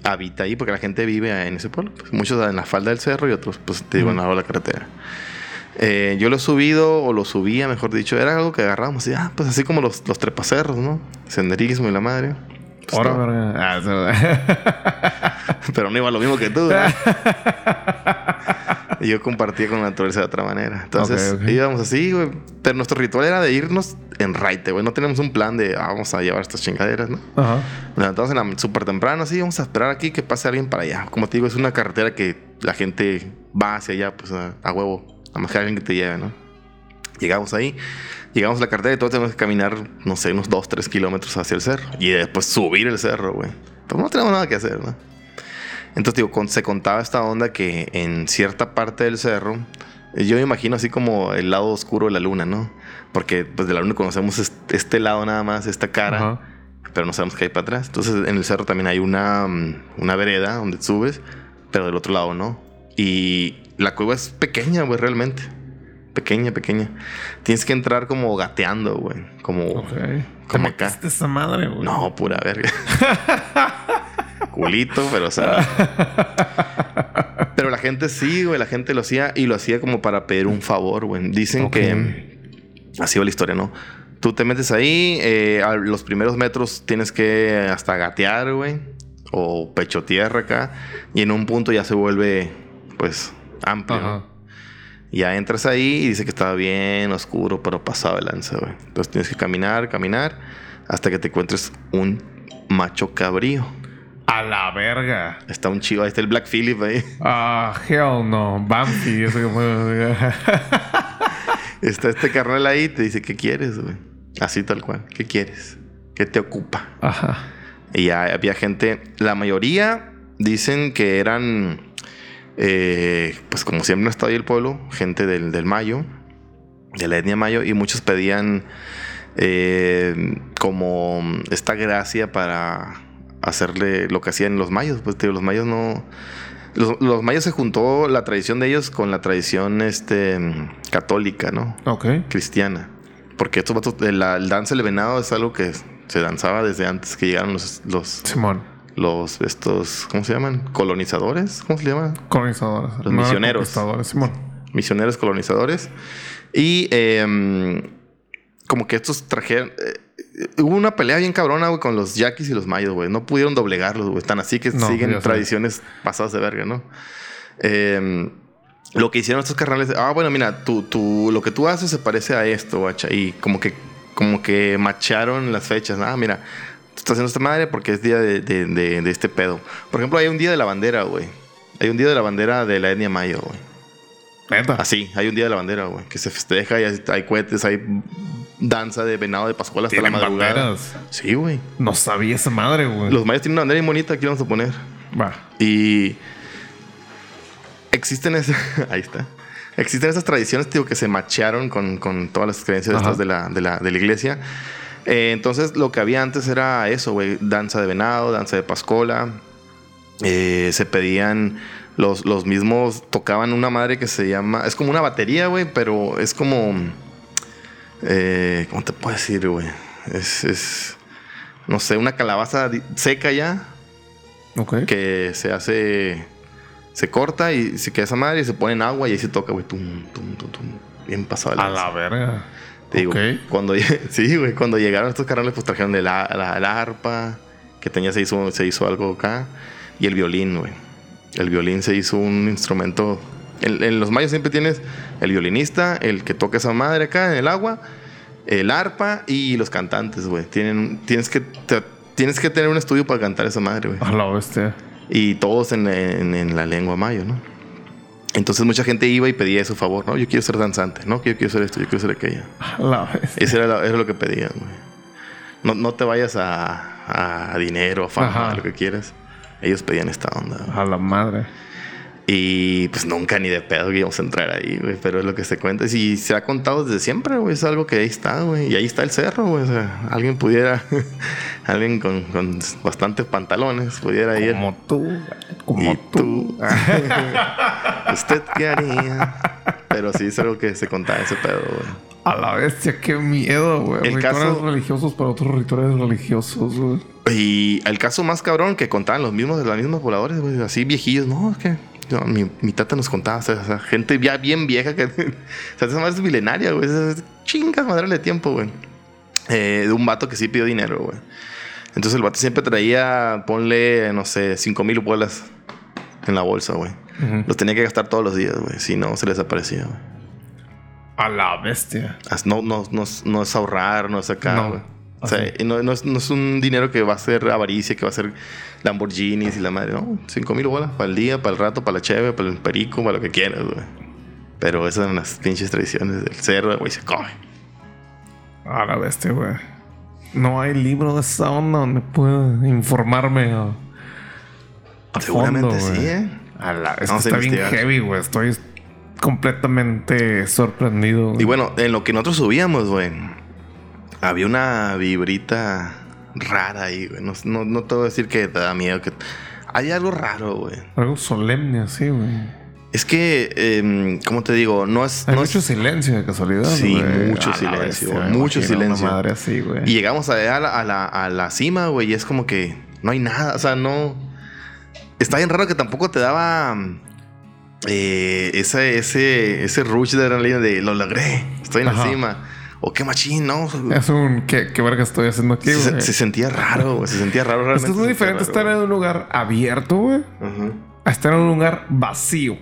habita ahí, porque la gente vive en ese pueblo. Pues, muchos en la falda del cerro y otros, pues te digo, en la carretera. Eh, yo lo he subido, o lo subía, mejor dicho, era algo que agarrábamos. Y, ah, pues así como los, los trepacerros, ¿no? Senderismo y la madre. Pues, Ahora, no. Ah. Pero no iba lo mismo que tú, ¿no? y yo compartía con la naturaleza de otra manera. Entonces íbamos así, güey. Pero nuestro ritual era de irnos en raite, güey. No tenemos un plan de ah, vamos a llevar estas chingaderas, ¿no? Ajá. Nos levantamos en la súper temprano, así, vamos a esperar aquí que pase alguien para allá. Como te digo, es una carretera que la gente va hacia allá, pues a, a huevo. A más que alguien que te lleve, ¿no? Llegamos ahí, llegamos a la carretera y todos tenemos que caminar, no sé, unos 2, 3 kilómetros hacia el cerro. Y después subir el cerro, güey. Pero no tenemos nada que hacer, ¿no? Entonces, digo, con- se contaba esta onda que en cierta parte del cerro, eh, yo me imagino así como el lado oscuro de la luna, ¿no? Porque pues de la luna conocemos est- este lado nada más, esta cara Ajá. pero no sabemos qué hay para atrás. Entonces en el cerro también hay una, mm, una vereda donde subes, pero del otro lado no. Y la cueva es pequeña, güey, realmente. Pequeña, pequeña. Tienes que entrar como gateando, güey. Como, Ok. ¿Te como acá. metiste esa madre, güey? No, pura verga. Culito, pero o sea. pero la gente sí, güey. La gente lo hacía y lo hacía como para pedir un favor, güey. Dicen que. Así va la historia, ¿no? Tú te metes ahí, eh, a los primeros metros tienes que hasta gatear, güey. O pecho tierra acá. Y en un punto ya se vuelve, pues, amplio. Ya entras ahí y dice que estaba bien oscuro, pero pasaba el lanza, güey. Entonces tienes que caminar, caminar, hasta que te encuentres un macho cabrío. A la verga. Está un chivo, ahí está el Black Phillip ahí. Ah, hell no. Banfi. Eso que fue. Está este carnal ahí y te dice, ¿qué quieres, güey? Así tal cual. ¿Qué quieres? ¿Qué te ocupa? Ajá. Y ya había gente, la mayoría dicen que eran, eh, pues como siempre no estaba ahí el pueblo, gente del, del Mayo, de la etnia Mayo, y muchos pedían eh, como esta gracia para hacerle lo que hacían los mayos. Pues digo, los mayos no... Los, los mayos se juntó la tradición de ellos con la tradición este, católica, ¿no? Ok. cristiana. Porque estos vatos, el, el danza del venado es algo que se danzaba desde antes que llegaron los, los, Simón. Los estos, ¿cómo se llaman? Colonizadores, ¿cómo se llama? Colonizadores. Los misioneros. Simón. Misioneros colonizadores. Y eh, como que estos trajeron... eh, hubo una pelea bien cabrona, güey, con los yaquis y los mayos, güey. No pudieron doblegarlos, güey. Están así que No, siguen sé. tradiciones pasadas de verga, ¿no? Eh, lo que hicieron estos carnales, ah, bueno, mira, tú, tú, lo que tú haces se parece a esto, guacha. Y como que, como que macharon las fechas. Ah, mira, tú estás haciendo esta madre porque es día de, de- de- de este pedo. Por ejemplo, hay un día de la bandera, güey. Hay un día de la bandera de la etnia mayo, güey. Neta. Así, hay un día de la bandera, güey, que se festeja y hay hay cohetes, hay danza de venado de Pascual hasta la madrugada. banderas. Sí, güey. No sabía esa madre, güey. Los mayas tienen una bandera bien bonita, aquí vamos a poner. Va. Y existen esas, ahí está. Existen esas tradiciones, tío, que se machearon con, con todas las creencias estas de la, de, la, de la iglesia. Eh, entonces, lo que había antes era eso, güey. Danza de venado, danza de pascola. Eh, se pedían los, los mismos, tocaban una madre que se llama, es como una batería, güey, pero es como, eh, ¿cómo te puedo decir, güey? Es, es, no sé, una calabaza seca ya, Ok. que se hace, se corta y se queda esa madre y se pone en agua y ahí se toca, güey, tum, tum, tum, tum, bien pasado. A la verga. Te digo, cuando, sí, güey, cuando llegaron estos carnales, pues trajeron el, la, la arpa, que tenía, se hizo, se hizo algo acá, y el violín, güey. El violín se hizo un instrumento. En, en los mayos siempre tienes el violinista, el que toca esa madre acá en el agua, el arpa y los cantantes, güey. Tienen, tienes, que, te- tienes que tener un estudio para cantar esa madre, güey. A la bestia. Y todos en, en- en la lengua mayo, ¿no? Entonces mucha gente iba y pedía su favor, ¿no? Yo quiero ser danzante, ¿no? Yo quiero ser esto, yo quiero ser aquello. A la bestia. Ese era, lo- era lo que pedían, güey. No, no te vayas a, a dinero, a fama, a lo que quieras. Ellos pedían esta onda. güey. A la madre. Y pues nunca ni de pedo que íbamos a entrar ahí, güey. Pero es lo que se cuenta. Y se ha contado desde siempre, güey. Es algo que ahí está, güey. Y ahí está el cerro, güey. O sea, alguien pudiera, alguien con, con bastantes pantalones pudiera ir. Como tú. Como Y tú. tú. ¿Usted qué haría? Pero sí es algo que se contaba ese pedo, güey. A la bestia, qué miedo, güey. El Rituales caso- religiosos para otros rituales religiosos, güey. Y el caso más cabrón que contaban los mismos de los mismos pobladores, güey, así viejillos, no, es que mi, mi tata nos contaba, o sea, sea, gente ya bien vieja que, o sea, esa madre es milenaria, güey, es- chingas madre de tiempo, güey. Eh, de un vato que sí pidió dinero, güey. Entonces el vato siempre traía, ponle, no sé, cinco mil bolas en la bolsa, güey. Los tenía que gastar todos los días, güey, si no se les aparecía, güey. A la bestia. As- No, no, no, no es ahorrar, no es acá, No. güey. O sea, no, no es, no es un dinero que va a ser avaricia, que va a ser Lamborghinis y la madre. No, 5 mil bolas para el día, para el rato, para la cheve, para el perico, para lo que quieras, güey. Pero esas eran las pinches tradiciones del cerro, güey, se come. A la bestia, güey. No hay libro de esa onda donde pueda informarme a, a Seguramente fondo, sí. ¿eh? A la, es que está bien heavy, güey. Estoy completamente sorprendido. Y bueno, en lo que nosotros subíamos, güey, había una vibrita rara ahí, güey. No, no, no te voy a decir que te da miedo, que... Hay algo raro, güey. Algo solemne así, güey. Es que, em, ¿cómo te digo? No es... Hay no mucho es- silencio de casualidad. Sí, güey. mucho A silencio, bestia, mucho una silencio. madre así, güey. Y llegamos a la, a la, a la cima, güey, y es como que no hay nada, o sea, no... Está bien raro que tampoco te daba eh, ese, ese, ese rush de adrenalina de lo logré, estoy en Ajá. la cima. O qué machín, ¿no? Es un... ¿Qué, qué verga estoy haciendo aquí, Se, güey? se sentía raro, güey, se sentía raro realmente. Esto es muy diferente estar raro, en un lugar abierto, güey, a estar en un lugar vacío.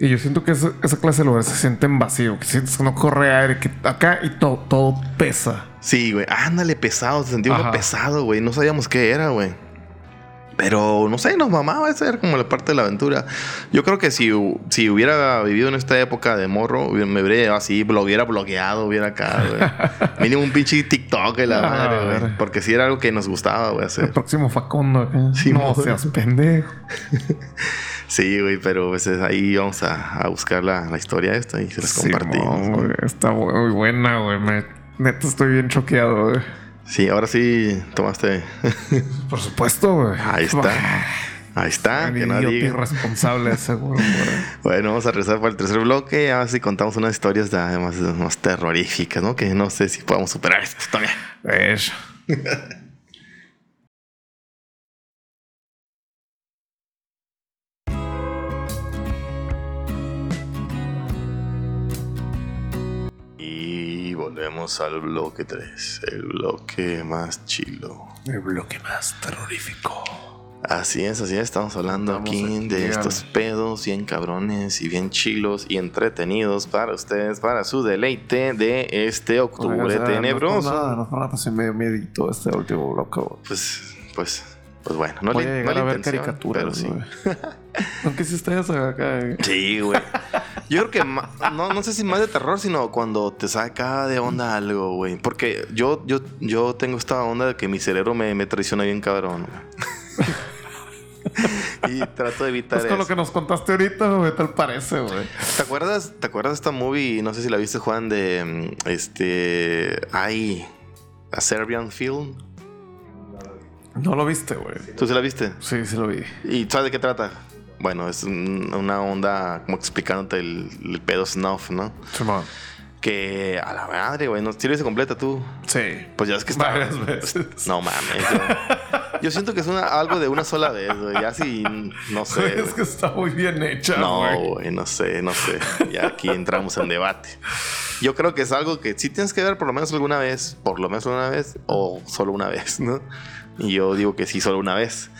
Y yo siento que esa, esa clase de lugares se sienten vacío, que sientes que no corre aire, que acá y todo, todo pesa. Sí, güey, ándale, pesado, se sentía uno pesado, güey, no sabíamos qué era, güey. Pero no sé, nos mamaba, esa era como la parte de la aventura. Yo creo que si, si hubiera vivido en esta época de morro, me hubiera así, lo hubiera blogueado, hubiera acá, güey. Mínimo un pinche TikTok y la Ah, madre, güey. Porque sí era algo que nos gustaba, güey, El hacer. próximo Facundo acá. Sí, no seas pendejo. Sí, güey, pero pues, es ahí vamos a, a buscar la, la historia esta y se las Sí, compartimos. güey, Está muy buena, güey. Me, neta estoy bien choqueado, güey. Sí, ahora sí tomaste. Por supuesto, güey. Ahí está. Ahí está, que diga. irresponsable, seguro. Bueno, vamos a regresar para el tercer bloque. A ver si contamos unas historias de, más, más terroríficas, ¿no? Que no sé si podamos superar esto todavía. volvemos al bloque 3, el bloque más chilo. El bloque más terrorífico. Así es, así es. Estamos hablando Estamos aquí aquí, de estos pedos bien cabrones y bien chilos y entretenidos para ustedes, para su deleite de este octubre tenebroso. No, no, no, pues sí me medito este último bloque. Pues, pues, pues bueno, no le, no a ver caricaturas, pero sí. güey. Aunque si ustedes acá. eh. Sí, güey. Yo creo que no, no sé si más de terror, sino cuando te saca de onda algo, güey. Porque yo, yo, yo tengo esta onda de que mi cerebro me, me traiciona bien cabrón, güey. y trato de evitar Pues con lo eso. que nos contaste ahorita, güey, tal parece, güey. ¿Te acuerdas, ¿Te acuerdas de esta movie? No sé si la viste, Juan, de mm, este. Ay. A Serbian Film. No lo viste, güey. ¿Tú se la viste? Sí, sí lo vi. ¿Y sabes de qué trata? Bueno, es un- una onda como explicándote el, el pedo snuff, ¿no? Simón. Que a la madre, güey, ¿no? ¿Sí lo viste completa tú? Sí. Pues ya es que está... Varias veces. No mames. Yo, yo siento que es una, algo de una sola vez, güey. Ya si, no sé. Güey, es que está muy bien hecha, No, güey. güey, no sé, no sé. Ya aquí entramos en debate. Yo creo que es algo que sí tienes que ver por lo menos alguna vez, por lo menos una vez, o solo una vez, ¿no? Y yo digo que sí, solo una vez.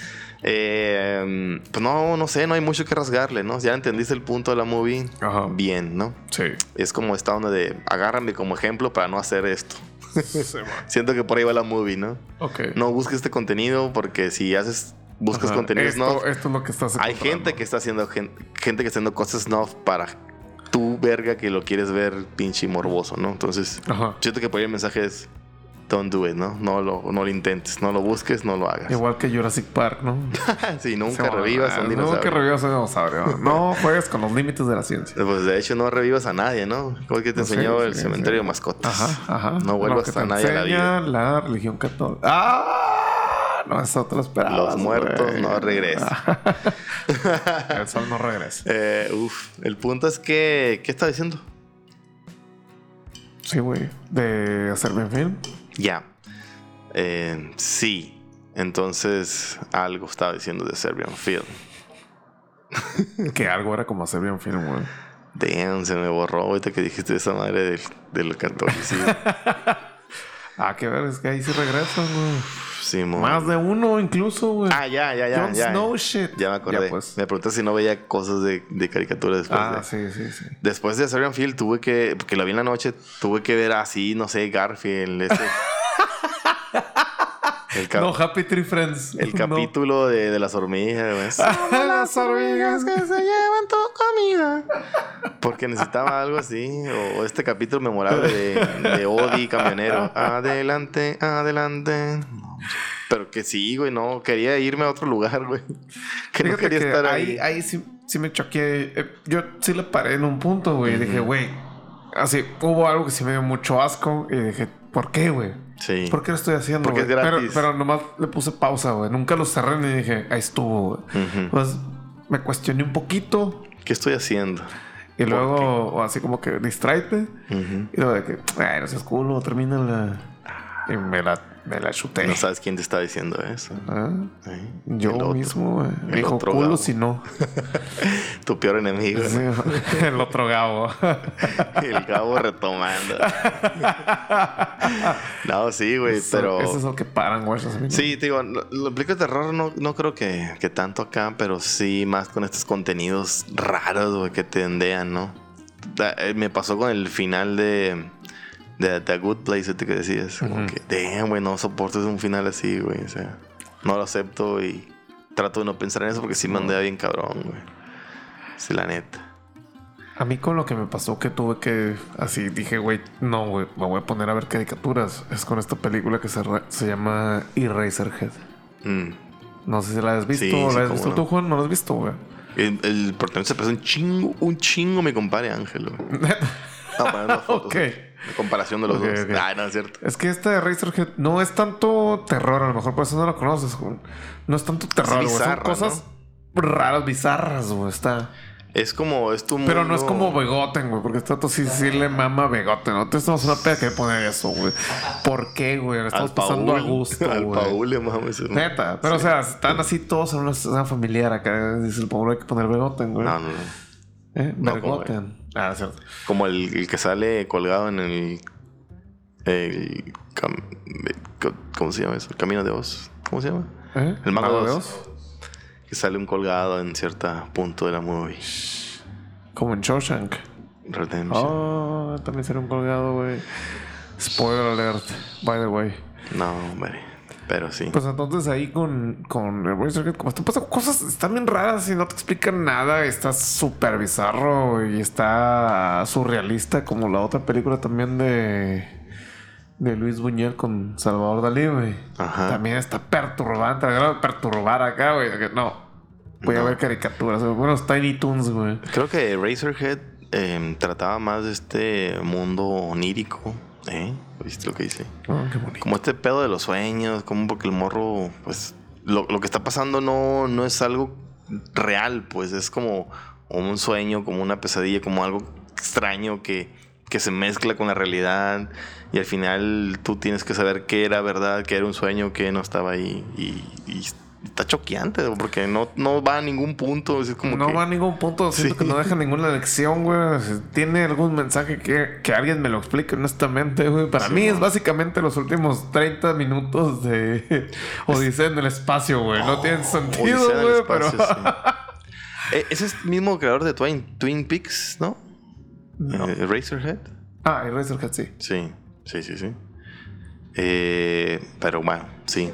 Eh, pues no, no sé, no hay mucho que rasgarle, ¿no? Ya entendiste el punto de la movie. Ajá. Bien, ¿no? Sí. Es como esta onda de agárrame como ejemplo para no hacer esto. Simón. Siento que por ahí va la movie, ¿no? Ok. No busques este contenido porque si haces, buscas Ajá. contenido esto, snuff, esto es lo que estás hay gente que está haciendo gen- gente que está haciendo cosas snuff para tu verga que lo quieres ver pinche morboso, ¿no? Entonces, Ajá. siento que por ahí el mensaje es don't do it, ¿no? No lo, no lo intentes, no lo busques, no lo hagas. Igual que Jurassic Park, ¿no? si nunca revivas a un Nunca dinosaurio. revivas a un dinosaurio. No juegues con los límites de la ciencia. Pues de hecho no revivas a nadie, ¿no? Como que te Sí, enseñó el sí, cementerio sí. de mascotas. Ajá, ajá. No vuelvas te a nadie a la vida. la religión católica. ¡Ah! No, esperaba. Los muertos no regresan. El sol no regresa. Eh, uf, el punto es que, ¿qué está diciendo? Sí, güey. De hacer bien film. Ya. Eh, sí. Entonces, algo estaba diciendo de Serbian Film. Que algo era como hacer bien film, güey. Damn, se me borró ahorita que dijiste esa madre del, del catolicismo. Ah, que ver, es que ahí sí regresan, güey. Más de uno incluso, güey. Ah, ya, ya, ya. Jon ya, Snow shit. Ya me acordé. Ya, pues. Me pregunté si no veía cosas de, de caricatura después Ah, de... sí, sí, sí. Después de Serbian Film tuve que... Porque la vi en la noche. Tuve que ver así, no sé, Garfield. Ese, No, Happy Tree Friends. el No. capítulo de, de las hormigas, güey. Las hormigas que se llevan tu comida. Porque necesitaba algo así. O, o este capítulo memorable de, de Odi camionero. Adelante, adelante. Pero que sí, güey, no. Quería irme a otro lugar, güey. Que no quería que estar ahí. ahí. Ahí sí, sí me choqué. Eh, Yo sí le paré en un punto, güey. Dije, güey. Así, hubo algo que sí me dio mucho asco. Y dije, ¿por qué, güey? Sí. ¿Por qué lo estoy haciendo? Porque es güey? Pero, nomás le puse pausa, güey. Nunca lo cerré ni dije, ahí estuvo, güey. Ujú. Pues me cuestioné un poquito. ¿Qué estoy haciendo? Y luego, así como que distraite. Ujú. Y luego de que, ay, no seas culo, termina la. Y me la, me la chuté. No sabes quién te está diciendo eso. Ah, ¿eh? Yo El mismo, güey. El dijo otro culo Gabo. si no. Tu peor enemigo. Sí, el otro Gabo. El Gabo retomando. no, sí, güey, Eso- pero... Eso es lo que paran, güey. Sí, te digo, lo- los películas de terror no, no creo que, que tanto acá, pero sí más con estos contenidos raros, güey, que te endean, ¿no? Eh, me pasó con el final de, de The Good Place, este que decías. Como Ujú. que, damn, güey, no soportes un final así, güey. O sea, no lo acepto y trato de no pensar en eso porque sí me andea bien cabrón, güey. Sí, la neta. A mí con lo que me pasó que tuve que... Así dije, güey, no, güey. Me voy a poner a ver caricaturas. Es con esta película que se, se llama Eraserhead. Mm. No sé si la has visto. Sí, ¿La sí, has visto no. tú, Juan? ¿No la has visto, güey? El, el protagonista se parece un chingo, un chingo mi compadre Ángel, güey. No, poniendo fotos. Ok. La comparación de los dos. Ah, no es cierto. Es que este de Razorhead no es tanto terror, a lo mejor por eso no lo conoces, güey. No es tanto terror, güey. Son cosas raras, bizarras, güey. Está. Es como, es tu Pero no mundo- es como Begoten, güey, porque este dato sí, sí le mama Begoten, ¿no? Entonces estamos una peda que poner eso, güey. ¿Por qué, güey? Estamos Al pasando a gusto, Al güey. Paul le mames. eso. Neta, pero o sea, están así todos en una escena familiar acá. Dice el Paul, hay que poner Begoten, güey. No, no, no. ¿Eh? no, ¿cómo, Begoten. Ah, cierto. Como el, el que sale colgado en el. el cam- co- ¿Cómo se llama eso? El camino de Oz. ¿Cómo se llama? ¿Eh? El Mago de Oz? Que sale un colgado en cierto punto de la movie. Como en Shawshank. Redemption. Oh, también será un colgado, güey. Spoiler alert, by the way. No, hombre. Pero sí. Pues entonces ahí con, con el Razorhead, como están pasando cosas, están bien raras y no te explican nada. Está súper bizarro y está surrealista, como la otra película también de, de Luis Buñuel con Salvador Dalí, güey. Ajá. También está perturbante, grado perturbar acá, güey. No, voy a ver caricaturas, bueno, los Tiny Toons, güey. Creo que Razorhead eh, trataba más de este mundo onírico, ¿eh? ¿Viste lo que dice? Ah, qué bonito. Como este pedo de los sueños, como porque el morro, pues, lo, lo que está pasando no, no es algo real, pues es como un sueño, como una pesadilla, como algo extraño que, que se mezcla con la realidad y al final tú tienes que saber qué era verdad, qué era un sueño, qué no estaba ahí y, y está choqueante porque no, no va a ningún punto, es como no que- va a ningún punto, siento Sí. que no deja ninguna lección, güey. Si Tiene algún mensaje que, que alguien me lo explique honestamente, güey. Para Sí, mí es básicamente los últimos 30 minutos de Odisea en el espacio, güey. No tiene sentido, Oh, Odisea el güey, pero... sí. Eh, ese es el mismo creador de Twin, Twin Peaks, ¿no? No. Eh, Razorhead. Ah, Razorhead sí. Sí, sí, sí, sí. Eh, pero bueno, sí.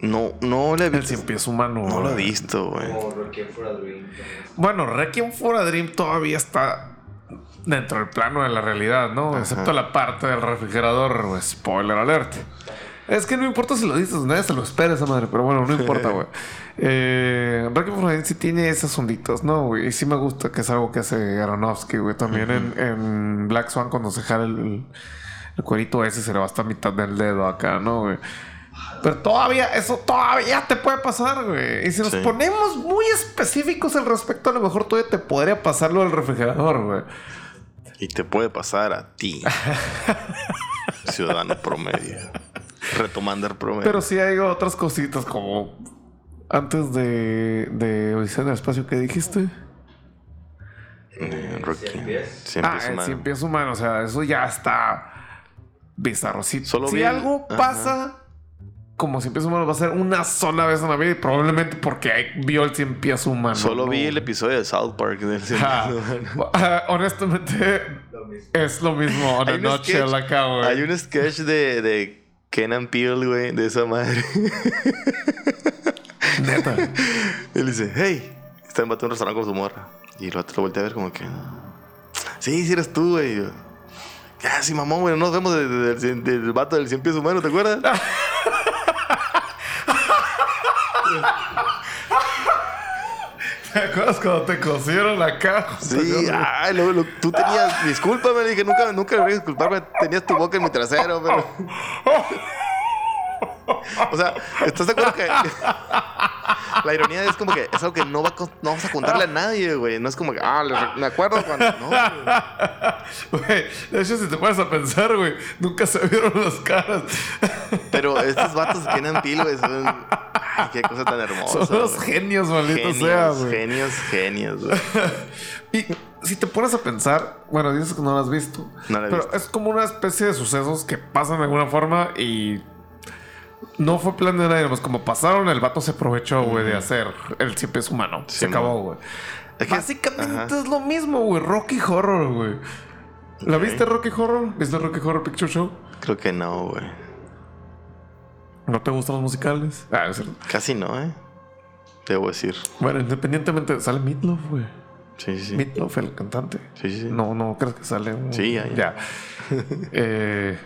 No, no le he El visto. cien pies humano. No lo he visto, güey. Como Requiem for a Dream. también. Bueno, Requiem for a Dream todavía está dentro del plano de la realidad, ¿no? Excepto la parte del refrigerador, güey. Spoiler alert. Es que no importa si lo dices, nadie se lo espera esa madre, pero bueno, no importa, güey. Eh, Requiem for a Dream sí tiene esas onditas, ¿no? Y sí me gusta que es algo que hace Aronofsky, güey. También en, en Black Swan, cuando se jala el, el cuerito ese, se le va hasta mitad del dedo acá, ¿no, güey? Pero todavía, eso todavía te puede pasar, güey. Y si nos Sí. ponemos muy específicos al respecto, a lo mejor todavía te podría pasar lo del refrigerador, güey. Y te puede pasar a ti, ciudadano promedio. Retomando el promedio. Pero sí hay otras cositas como antes de, de Odisea en el espacio que dijiste. Eh, Rocky. Cien pies. Cien ah, pies el humano. cien pies humano. O sea, eso ya está bizarro. Si, Solo si algo ajá. pasa como cien pies humano, va a ser una sola vez en la vida. Y probablemente porque vio el cien pies humano. Solo ¿no? vi el episodio de South Park del Cien Ah, ah, honestamente, Lo es lo mismo. On a Hay un sketch- acá, güey. Hay un sketch de, de Kenan Peele, güey, de esa madre. Neta. Él dice, hey, está en un restaurante con su morra. Y el otro lo voltea a ver como que, sí, sí eres tú, güey. Ya, sí, mamón, güey, no nos vemos de- de- del, del vato del cien pies humano, ¿te acuerdas? ¿Te acuerdas cuando te cosieron caja? Sí, ay, lo, lo- tú tenías, discúlpame, dije, nunca, nunca debería disculparme, tenías tu boca en mi trasero, pero... O sea, ¿estás de acuerdo que la ironía es como que es algo que no, va a con- no vamos a contarle a nadie, güey? No es como que, ah, me acuerdo cuando... No, güey. Güey, de hecho, si te pones a pensar, güey, nunca se vieron las caras. Pero estos vatos que tienen pil, güey, son... Ay, qué cosa tan hermosa. Son los genios, maldito sea, güey. genios, genios, güey. Y si te pones a pensar, bueno, dices que no lo has visto, No la he pero visto. es como una especie de sucesos que pasan de alguna forma y no fue plan de nadie, pues como pasaron, el vato se aprovechó, güey, de hacer el cien pies humano. Sí, se acabó, güey. Es que- Básicamente ajá. es lo mismo, güey. Rocky Horror, güey. ¿La viste Rocky Horror? ¿Viste Rocky Horror Picture Show? Creo que no, güey. ¿No te gustan los musicales? Ah, es cierto. Casi no, ¿eh? Debo decir. Bueno, independientemente, sale Meatloaf, güey. Sí, sí. Meatloaf, el cantante. Sí, sí, sí. No, no crees que sale un... Sí, ya, ya. Eh,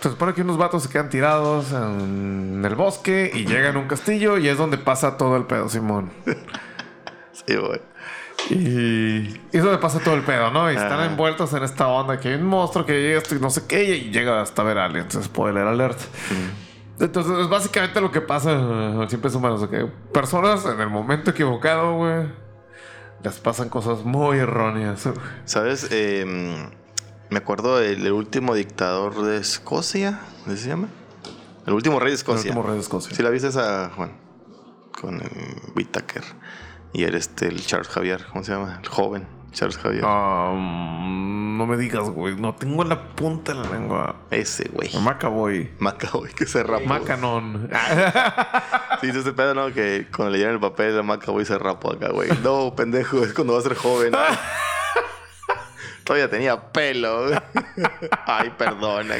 se supone que unos vatos se quedan tirados en el bosque y llegan a un castillo y es donde pasa todo el pedo, Simón. Sí, güey. Y, es donde pasa todo el pedo, ¿no? Y están envueltos en esta onda que hay un monstruo que llega esto y no sé qué y llega hasta ver aliens. Spoiler alert. Entonces, es básicamente lo que pasa en siempre es humanos. que Personas en el momento equivocado, güey, les pasan cosas muy erróneas. ¿Sabes? Eh, me acuerdo del el último dictador de Escocia. ¿Cómo se llama? El último rey de El Escocia. último rey de Escocia. ¿Sí la viste esa, Juan? Con el Whittaker. Y el, este, el Charles Javier. ¿Cómo se llama? El joven Charles Javier. Ah, mm, no me digas, güey. No tengo la punta de la lengua. Ese, güey. Macaboy. Macaboy que se rapó. Macanon. Sí, ese pedo, ¿no? Que cuando le dieron el papel Macaboy se rapó acá, güey. No, pendejo, es cuando va a ser joven. Todavía tenía pelo. Ay, perdona.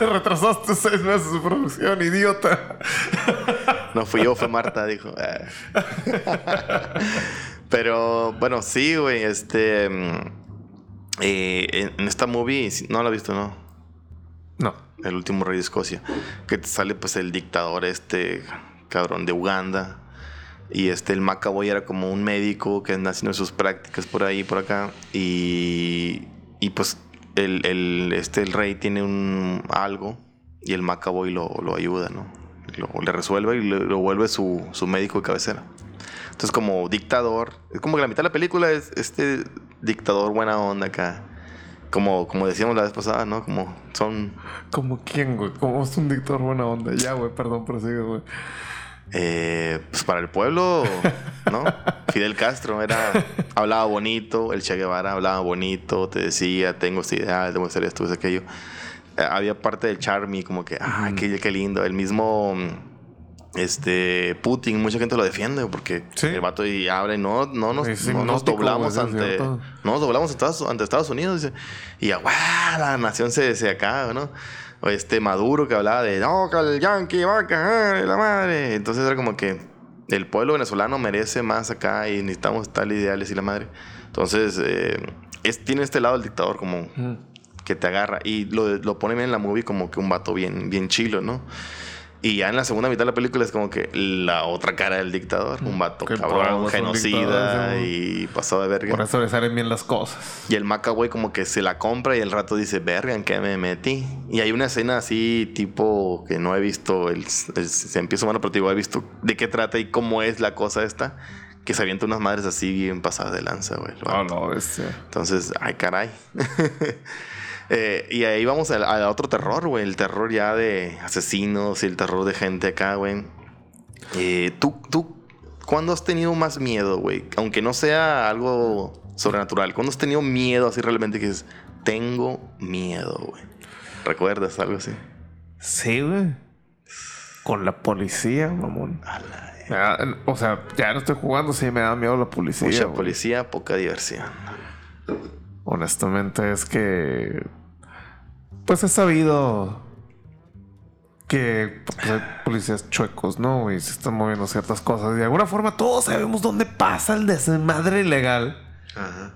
Retrasaste seis meses su producción, idiota. No fui yo, fue Marta, dijo. Pero bueno, sí, güey. Este. mm, eh, en, esta movie, no la he visto, ¿no? No. El último rey de Escocia. Que te sale pues el dictador este cabrón de Uganda. Y este, el Macaboy era como un médico que anda haciendo sus prácticas por ahí, por acá. Y, y pues el, el- este, el rey tiene un algo y el Macaboy lo, lo ayuda, ¿no? Lo, le resuelve y le- lo vuelve su, su médico de cabecera. Entonces, como dictador, es como que la mitad de la película es este dictador buena onda acá. Como, como decíamos la vez pasada, ¿no? Como son ¿Como quién, güey? ¿Cómo es un dictador buena onda? Ya, güey, perdón, prosigue, güey. Eh, pues para el pueblo, ¿no? Fidel Castro era, hablaba bonito, el Che Guevara hablaba bonito, te decía, tengo esta idea, tengo que hacer esto, es aquello. Eh, había parte del charmy, como que, ay, qué, qué lindo. El mismo, mm, este, Putin, mucha gente lo defiende porque Sí. el vato y habla y no, no nos, no nos doblamos ante, no nos doblamos ante Estados, ante Estados Unidos. dice. Y ya, la nación se, se acaba, ¿no? Este Maduro que hablaba de, no, que el yankee va a cagar, la madre. Entonces era como que el pueblo venezolano merece más acá y necesitamos tal ideales y la madre. Entonces, eh, es, tiene este lado el dictador como que te agarra y lo, lo pone bien en la movie como que un vato bien, bien chilo, ¿no? Y ya en la segunda mitad de la película es como que la otra cara del dictador, un vato Que cabrón, genocida y pasado de verga. Por eso le salen bien las cosas. Y el Maca, güey, como que se la compra y el rato dice, verga, ¿en qué me metí? Y hay una escena así, tipo, que no he visto, el, el- se empieza humano, pero digo, he visto de qué trata y cómo es la cosa esta, que se avienta unas madres así bien pasadas de lanza, güey. el No, este. Entonces, ay, caray. Eh, y ahí vamos al, al otro terror, güey. El terror ya de asesinos y el terror de gente acá, güey. Eh, ¿tú, ¿Tú cuándo has tenido más miedo, güey? Aunque no sea algo sobrenatural. ¿Cuándo has tenido miedo así realmente que dices, tengo miedo, güey? ¿Recuerdas algo así? Sí, güey. Con la policía, mamón. A la- Me da- o sea, ya no estoy jugando, sí me da miedo la policía. Mucha policía, poca diversión. Honestamente es que... Pues he sabido que pues, hay policías chuecos, ¿no? Y se están moviendo ciertas cosas. Y de alguna forma todos sabemos dónde pasa el desmadre ilegal. Ajá.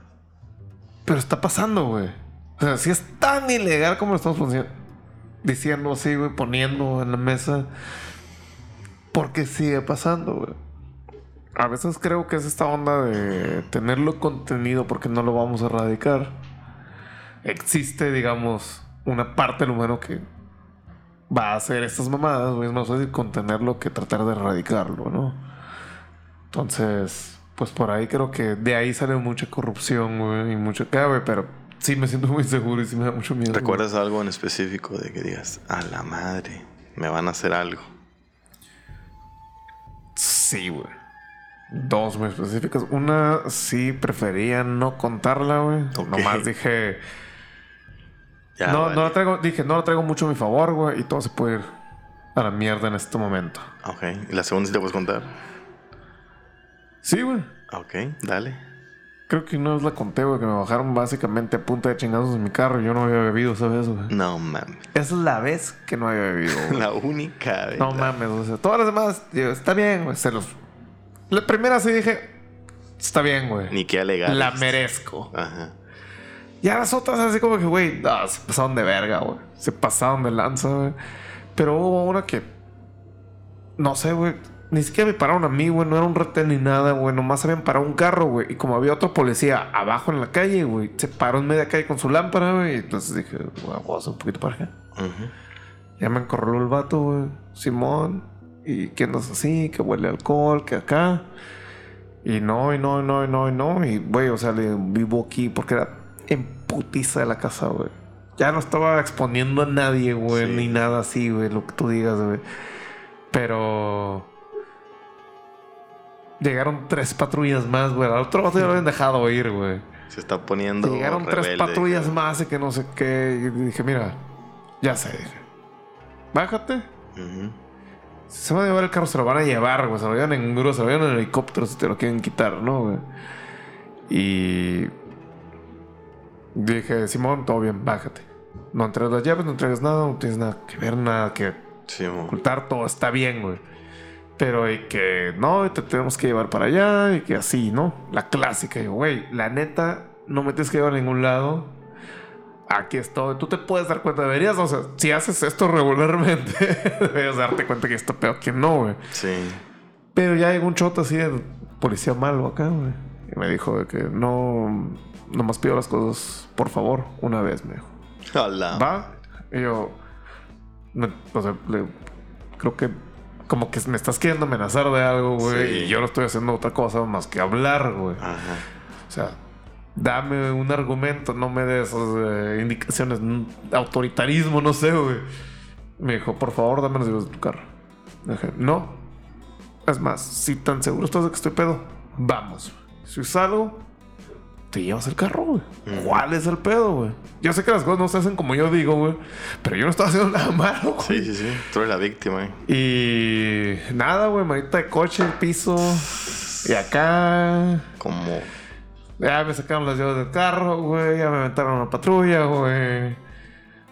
Pero está pasando, güey. O sea, si es tan ilegal como lo estamos diciendo así, güey, poniendo en la mesa. ¿Por qué sigue pasando, güey? A veces creo que es esta onda de tenerlo contenido porque no lo vamos a erradicar. Existe, digamos, una parte del humano que va a hacer estas mamadas, güey. Es más fácil contenerlo que tratar de erradicarlo, ¿no? Entonces, pues por ahí creo que de ahí sale mucha corrupción, güey, y mucho güey, pero sí me siento muy seguro y sí me da mucho miedo. güey. ¿Recuerdas algo en específico de que digas, a la madre, me van a hacer algo? Sí, güey. Dos muy específicas. Una sí prefería no contarla, güey. Nomás dije. Ya, no, vale. no la traigo, dije, no la traigo mucho a mi favor, güey, y todo se puede ir a la mierda en este momento. Ok. ¿Y la segunda sí te puedes contar? Sí, güey. Ok, dale. Creo que una vez la conté, güey, que me bajaron básicamente a punta de chingados en mi carro y yo no había bebido, ¿sabes, güey? No mames. Esa es la vez que no había bebido, güey. La única vez. No mames, o sea, todas las demás, digo, está bien, güey. Se los. La primera sí dije, está bien, güey. Ni que alegar. La merezco. Ajá. Y a las otras, así como que, güey, no, se pasaron de verga, güey. Se pasaron de lanza, güey. Pero hubo una que. No sé, güey. Ni siquiera me pararon a mí, güey. No era un retén ni nada, güey. Nomás habían parado un carro, güey. Y como había otro policía abajo en la calle, güey. Se paró en media calle con su lámpara, güey. Entonces dije, güey, voy a hacer un poquito para acá. Ya me encorraló el vato, güey. Simón. Y que andas así, que huele alcohol, que acá. Y no, y no, y no, y no, y no. Y, güey, o sea, le vivo aquí porque era en putiza de la casa, güey. Ya no estaba exponiendo a nadie, güey, Sí. ni nada así, güey, lo que tú digas, güey. Pero. Llegaron tres patrullas más, güey. Al otro vato ya lo habían dejado ir, güey. Se está poniendo. Llegaron tres patrullas más y que no sé qué. Y dije, mira, ya sé, dije. Bájate. Si se van a llevar el carro, se lo van a llevar, güey. Se lo llevan en grúa, se lo llevan en helicóptero si te lo quieren quitar, ¿no, güey? Y. Dije, Simón, todo bien, bájate. No entregues las llaves, no entregues nada, no tienes nada que ver, nada que Sí, ocultar, todo está bien, güey. Pero y que no, te tenemos que llevar para allá, y que así, ¿no? La clásica, güey, la neta, no me tienes que llevar a ningún lado. Aquí estoy. Tú te puedes dar cuenta, deberías, o sea, si haces esto regularmente, deberías darte cuenta que esto peor que no, güey. Sí. Pero ya llegó un choto así de policía malo acá, güey. Y me dijo de que no, nomás pido las cosas, por favor, una vez, me dijo. Hola. ¿Va? Y yo, me- o sea, le- creo que como que me estás queriendo amenazar de algo, güey. Sí. Y yo no estoy haciendo otra cosa más que hablar, güey. Ajá. O sea, dame un argumento, no me des eh, indicaciones, autoritarismo, no sé, güey. Me dijo, por favor, dame las llaves de tu carro. Le dije, no. Es más, si tan seguro estás de que estoy pedo, vamos. Si salgo, te llevas el carro, güey. ¿Cuál es el pedo, güey? Yo sé que las cosas no se hacen como yo digo, güey. Pero yo no estaba haciendo nada malo, güey. Sí, sí, sí. Tú eres la víctima, eh. Y nada, güey, manita de coche, el piso. Y acá. Como. Ya me sacaron las llaves del carro, güey. Ya me aventaron a la patrulla, güey.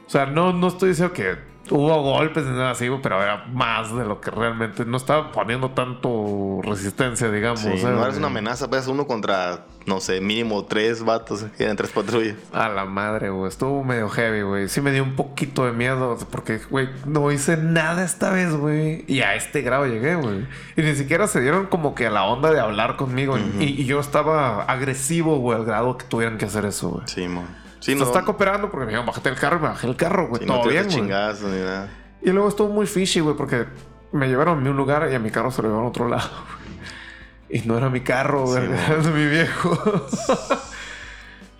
O sea, no, no estoy diciendo que hubo golpes ni nada así, güey, pero era más de lo que realmente no estaba poniendo tanto resistencia, digamos. Sí, o sea, no eres una amenaza, pues uno contra, no sé, mínimo tres vatos que eran tres patrullas. A la madre, güey. Estuvo medio heavy, güey. Sí me dio un poquito de miedo. Porque, güey, no hice nada esta vez, güey. Y a este grado llegué, güey. Y ni siquiera se dieron como que a la onda de hablar conmigo. y, y yo estaba agresivo, güey, al grado que tuvieran que hacer eso, güey. Sí, mon. Sí, no. está cooperando porque me dijeron, bájate el carro y me bajé el carro, güey. sí, Todo bien, das güey. chingazos ni nada. Y luego estuvo muy fishy, güey, porque me llevaron a mí un lugar y a mi carro se lo llevaron a otro lado. güey. Y no era mi carro, güey, Sí, era de mi viejo.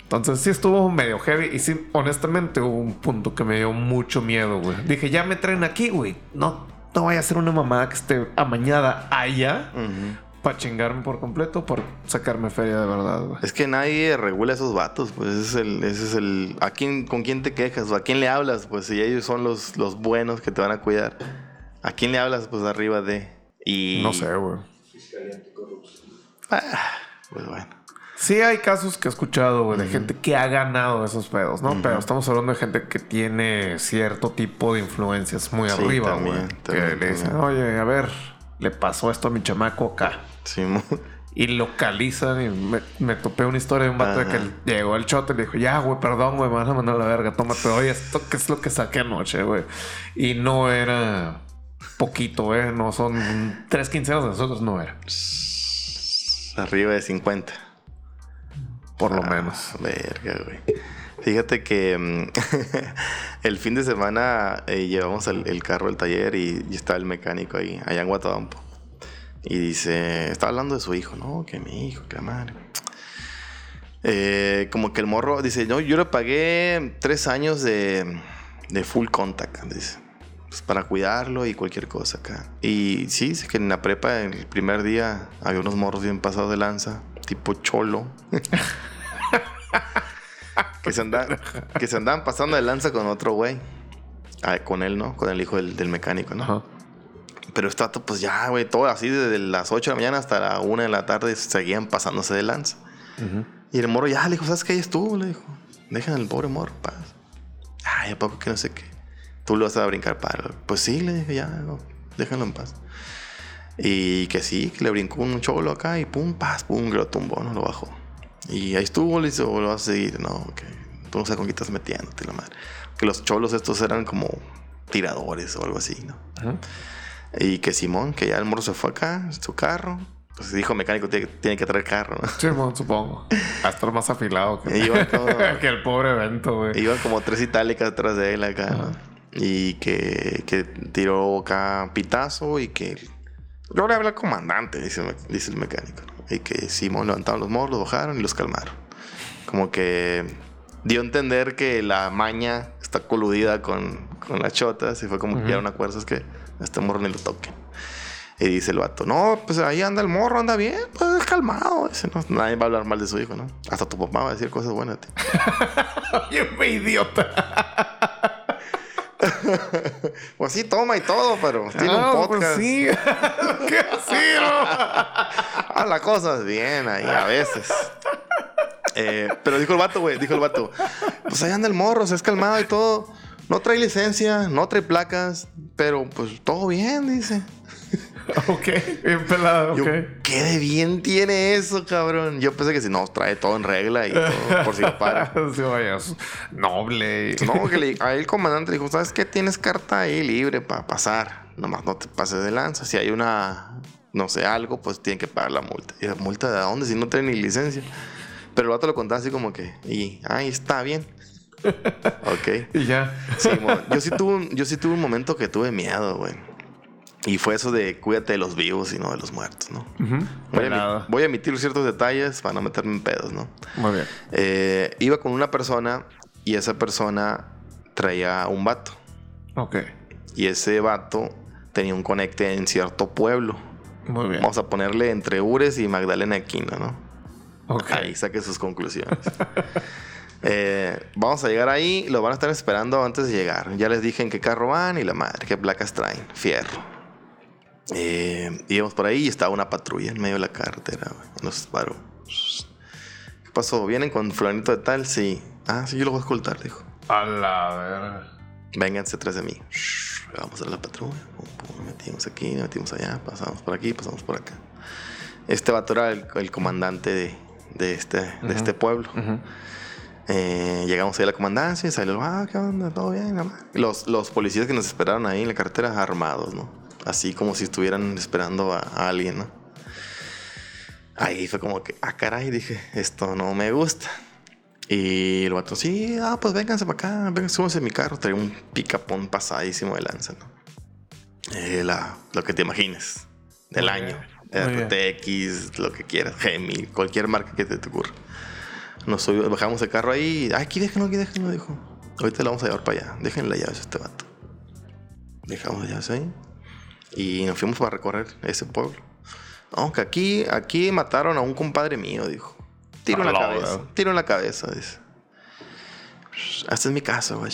Entonces sí estuvo medio heavy y sí, honestamente hubo un punto que me dio mucho miedo, güey. Dije, ya me traen aquí, güey. No, no vaya a ser una mamada que esté amañada allá Ujú. Para chingarme por completo, por sacarme feria de verdad, güey. Es que nadie regula a esos vatos, pues ese es el, ese es el, ¿a quién, con quién te quejas o a quién le hablas, pues si ellos son los, los buenos que te van a cuidar, ¿a quién le hablas, pues arriba de? Y No sé, güey. Fiscalía Anticorrupción. Ah, pues bueno, Sí hay casos que he escuchado, güey, de gente que ha ganado esos pedos, ¿no? Pero estamos hablando de gente que tiene cierto tipo de influencias muy Sí, arriba, güey. también, Que le dicen, oye, a ver, le pasó esto a mi chamaco acá. sí. Y localizan y me, me topé una historia de un vato de que llegó el chote y le dijo, ya, güey, perdón, güey, me van a mandar a la verga, tómate, oye, esto que es lo que saqué anoche, güey. Y no era poquito, ¿eh? No son tres quincenas de nosotros, no era, arriba de 50. por lo Ah, menos. Verga, güey. Fíjate que mm, el fin de semana eh, llevamos el, carro al taller y, y está el mecánico ahí, allá en Guatabampo. Y dice, está hablando de su hijo, ¿no? Que mi hijo, que la madre. Eh, como que el morro dice, no, yo le pagué tres años de, de full contact, dice. Pues para cuidarlo y cualquier cosa acá. Y sí, dice que en la prepa, el primer día, había unos morros bien pasados de lanza, tipo cholo. que, se andaban, que se andaban pasando de lanza con otro güey. Ah, con él, ¿no? Con el hijo del, del mecánico, ¿no? Ajá. Pero vato, pues ya, güey, todo así desde las 8 de la mañana hasta la 1 de la tarde seguían pasándose de lanza. Y el morro ya le dijo, ¿sabes qué? Ahí estuvo, le dijo. Dejan al pobre morro, en paz. Ay, ¿a poco que no sé qué? Tú lo vas a brincar para. Pues sí, le dije, ya, no, déjalo en paz. Y que sí, que le brincó un cholo acá y pum, paz, pum, que lo tumbó, no lo bajó. Y ahí estuvo, le dice, "O lo vas a seguir. No, que tú no sabes con qué estás metiéndote, la madre. Que los cholos estos eran como tiradores o algo así, ¿no? Ajá. Y que Simón, que ya el morro se fue acá, en su carro. Pues dijo mecánico, tiene, tiene que traer carro, ¿no? Bueno, supongo. Va a estar más afilado que, iba como- que el pobre evento, güey. Iban como tres itálicas detrás de él acá, ¿no? Y que, que tiró acá pitazo y que... Yo le hablé al comandante, dice, dice el mecánico. Y que Simón levantaron los morros, los bajaron y los calmaron. Como que dio a entender que la maña está coludida con, con las chotas y fue como que ya un acuerdo, es que a este morro ni lo toquen. Y dice el vato, no, pues ahí anda el morro, anda bien, pues es calmado. Dice, no, nadie va a hablar mal de su hijo, ¿no? Hasta tu papá va a decir cosas buenas me idiota. Pues sí, toma y todo, pero tiene Ah, un pues podcast. que sí, ¿no? Ah, la cosa es bien ahí a veces. Eh, pero dijo el vato, güey, dijo el vato. Pues ahí anda el morro, se es calmado y todo. No trae licencia, no trae placas, pero pues todo bien, dice. ok, bien pelado, Yo, ok. ¿qué de bien tiene eso, cabrón? Yo pensé que si no, trae todo en regla y todo, por si lo para. Sí, vaya, noble. No, que le, ahí el comandante le dijo, ¿sabes qué? Tienes carta ahí libre para pasar. Nomás no te pases de lanza. Si hay una no sé, algo, pues tienen que pagar la multa. ¿Y la multa de dónde? Si no tienen ni licencia. Pero el vato lo contaba así como que, y, ay, está bien. ok. Y ya. Sí, yo sí tuve un, yo sí tuve un momento que tuve miedo, güey. Y fue eso de cuídate de los vivos y no de los muertos, ¿no? A, voy a emitir ciertos detalles para no meterme en pedos, ¿no? Muy bien. Eh, iba con una persona y esa persona traía un vato. Ok. Y ese vato tenía un conecte en cierto pueblo. Muy bien. Vamos a ponerle entre Ures y Magdalena Aquino, ¿no? Ok. Ahí saque sus conclusiones. Eh, vamos a llegar ahí, lo van a estar esperando antes de llegar. Ya les dije en qué carro van y la madre, qué placas traen. Fierro. Eh, íbamos por ahí y estaba una patrulla en medio de la carretera. Nos paró. ¿Qué pasó? ¿Vienen con fulanito de tal? Sí. Ah, sí, yo lo voy a escoltar, dijo. A la verga. Vénganse atrás de mí. Vamos a la patrulla. Nos metimos aquí, nos metimos allá, pasamos por aquí, pasamos por acá. Este vato era el, el comandante de, de este, de este pueblo. Ujú. Eh, llegamos ahí a la comandancia y salió, ah, ¿qué onda? ¿Todo bien? Los, los policías que nos esperaron ahí en la carretera armados, ¿no? Así como si estuvieran esperando a, a alguien, ¿no? Ahí fue como que, ah, caray, dije, esto no me gusta. Y el vato, sí, ah, pues vénganse para acá, vengan, súbanse en mi carro. Traía un picapón pasadísimo de lanza, ¿no? Eh, la, lo que te imagines, del Muy año. bien. RTX, lo que quieras, Gemi, cualquier marca que te, te ocurra. Nos subi- bajamos el carro ahí. Ay, aquí déjenlo, aquí déjenlo, dijo. Ahorita lo vamos a llevar para allá. Déjenle las llaves a este vato. Dejamos las llaves ahí. Y nos fuimos para recorrer ese pueblo. Aunque aquí, aquí mataron a un compadre mío, dijo. Tiro en la A cabeza. Tiro en la cabeza, dice. Esta es mi casa, güey.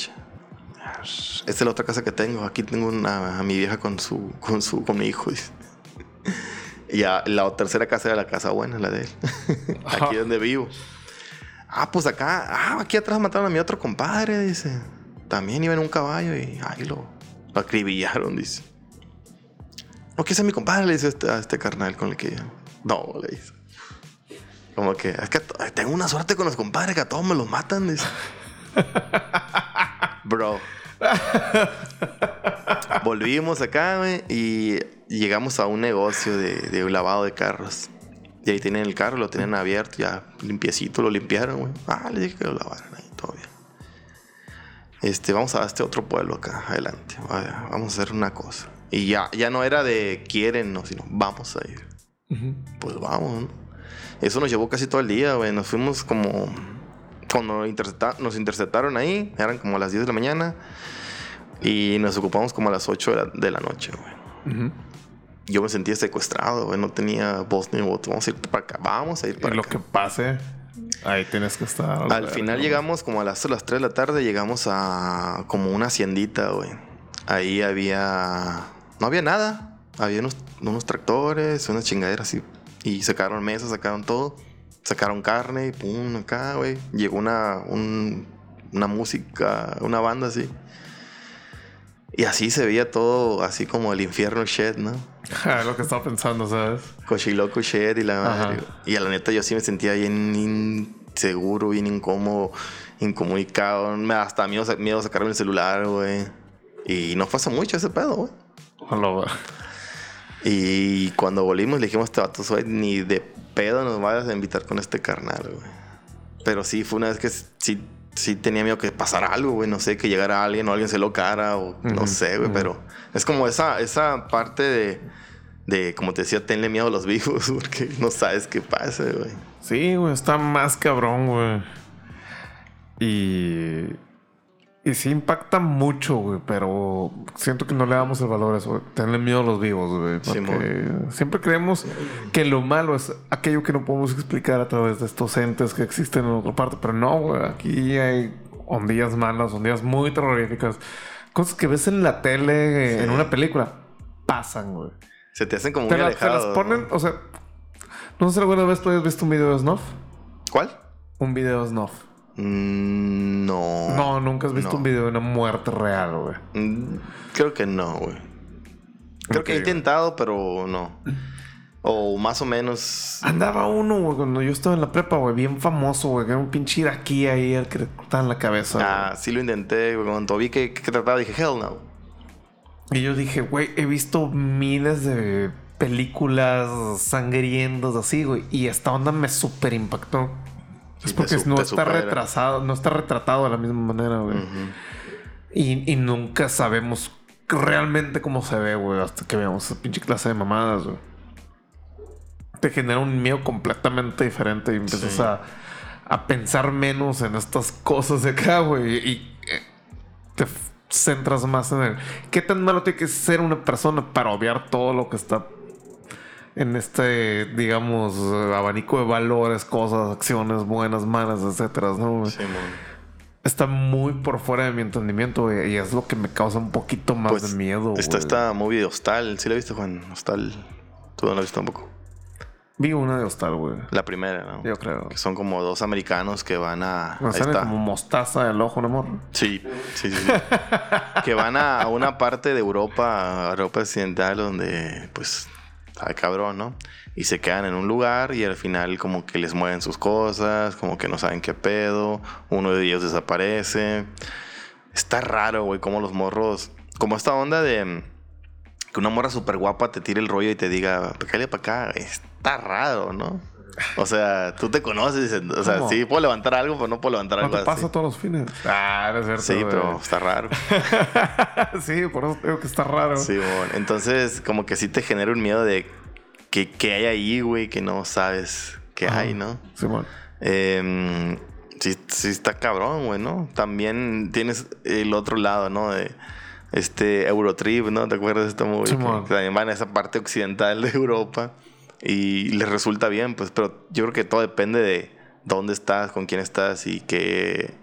Esta es la otra casa que tengo. Aquí tengo una, a mi vieja con su, con su, con mi hijo. dice. Y ya la tercera casa era la casa buena, la de él. Aquí donde vivo. Ah, pues acá, ah, aquí atrás mataron a mi otro compadre, dice. También iba en un caballo y ahí lo, lo acribillaron, dice. No, que es mi compadre, le dice este- a este carnal con el que. No, le dice. Como que, es que tengo una suerte con los compadres que a todos me los matan, dice. Bro. Volvimos acá, güey, y llegamos a un negocio de, de un lavado de carros. Y ahí tienen el carro, lo tienen abierto, ya limpiecito, lo limpiaron, güey. Ah, le dije que lo lavaran ahí, todo bien. Este, vamos a este otro pueblo acá, adelante. Vaya, Vamos a hacer una cosa. Y ya, ya no era de quieren, no, sino vamos a ir. Pues vamos, ¿no? Eso nos llevó casi todo el día, güey. Nos fuimos como. Cuando intercepta- nos interceptaron ahí, eran como a las 10 de la mañana. Y nos ocupamos como a las 8 de la, de la noche, güey. Ujú. Yo me sentía secuestrado, güey. No tenía voz ni voto. Vamos a ir para acá. Vamos a ir Y para lo acá. que pase, ahí tienes que estar. Al final llegamos como a las, a las 3 de la tarde, llegamos a como una haciendita, güey. Ahí había... No había nada. Había unos, unos tractores, unas chingaderas y, y sacaron mesas, sacaron todo. Sacaron carne y pum, acá, güey. Llegó una, un- una música, una banda así. Y así se veía todo, así como el infierno shed, ¿no? Lo que estaba pensando, ¿sabes? Cochiloco Shed y la madre. Ajá. Y a la neta yo sí me sentía bien inseguro, bien incómodo, incomunicado. Me hasta miedo, miedo sacarme el celular, güey. Y no pasa mucho ese pedo, güey. Y cuando volvimos le dijimos, este vato, güey, ni de pedo nos vayas a invitar con este carnal, güey. Pero sí, fue una vez que sí, sí tenía miedo que pasara algo, güey. No sé, que llegara alguien o alguien se lo cara o no sé, güey. Pero es como esa, esa parte de, de, como te decía, tenle miedo a los vivos porque no sabes qué pasa, güey. Sí, güey, está más cabrón, güey. Y. Y sí impacta mucho, güey, pero siento que no le damos el valor a eso. Tenle miedo a los vivos, güey. Porque siempre creemos que lo malo es aquello que no podemos explicar a través de estos entes que existen en otra parte. Pero no, güey. Aquí hay ondillas malas, ondillas muy terroríficas. Cosas que ves en la tele, Sí. en una película, pasan, güey. Se te hacen como Te, muy la- te alejados. las ponen, o sea, no sé si alguna vez tú hayas visto un video de Snuff. ¿Cuál? Un video de Snuff. Mm, no. No, nunca has visto no. un video de una muerte real, güey. Mm, Creo que no, güey. Creo que he güey. intentado, pero no. O más o menos. Andaba uno, güey, cuando yo estaba en la prepa, güey, bien famoso, güey, que era un pinche iraquí ahí al que le cortaban la cabeza. Ah, sí lo intenté, güey. Cuando vi que, que trataba, dije, hell no. Y yo dije, güey, he visto miles de películas sangrientas así, güey. Y esta onda me súper impactó. Es porque no te está supera. retrasado, no está retratado de la misma manera, güey. Y, y nunca sabemos realmente cómo se ve, güey, hasta que veamos esa pinche clase de mamadas, güey. Te genera un miedo completamente diferente y empiezas Sí. a, a pensar menos en estas cosas de acá, güey. Y eh, te centras más en el qué tan malo tiene que ser una persona para obviar todo lo que está en este, digamos, abanico de valores, cosas, acciones buenas, malas, etcétera, ¿no? Simón. Está muy por fuera de mi entendimiento, güey. Y es lo que me causa un poquito más Pues de miedo, está esta movie de Hostal. ¿Sí la viste, Juan? Hostal. Tú no la viste tampoco. Vi una de hostal, güey. La primera, ¿no? Yo creo. Que son como dos americanos que van a. Ahí sale como mostaza del ojo, amor. Sí, sí, sí. sí. que van a una parte de Europa, Europa occidental, donde pues está cabrón, ¿no? Y se quedan en un lugar y al final como que les mueven sus cosas, como que no saben qué pedo, uno de ellos desaparece. Está raro, güey, como los morros, como esta onda de mm, que una morra súper guapa te tire el rollo y te diga, cállate para acá, güey". está raro, ¿no? O sea, tú te conoces, o sea, ¿Cómo? sí puedo levantar algo, pero no puedo levantar No algo te pasa así. todos los fines. Ah, no es cierto. Sí, güey. pero está raro. sí, por eso digo que está raro. Sí, bueno, entonces como que sí te genera un miedo de que, que hay ahí, güey, que no sabes Ajá. hay, ¿no? Simón. Eh, sí, sí está cabrón, güey, ¿no? También tienes el otro lado, ¿no? De este Eurotrip, ¿no? ¿Te acuerdas de esta movie? Simón. que, que también van a esa parte occidental de Europa y les resulta bien, pues, pero yo creo que todo depende de dónde estás, con quién estás y que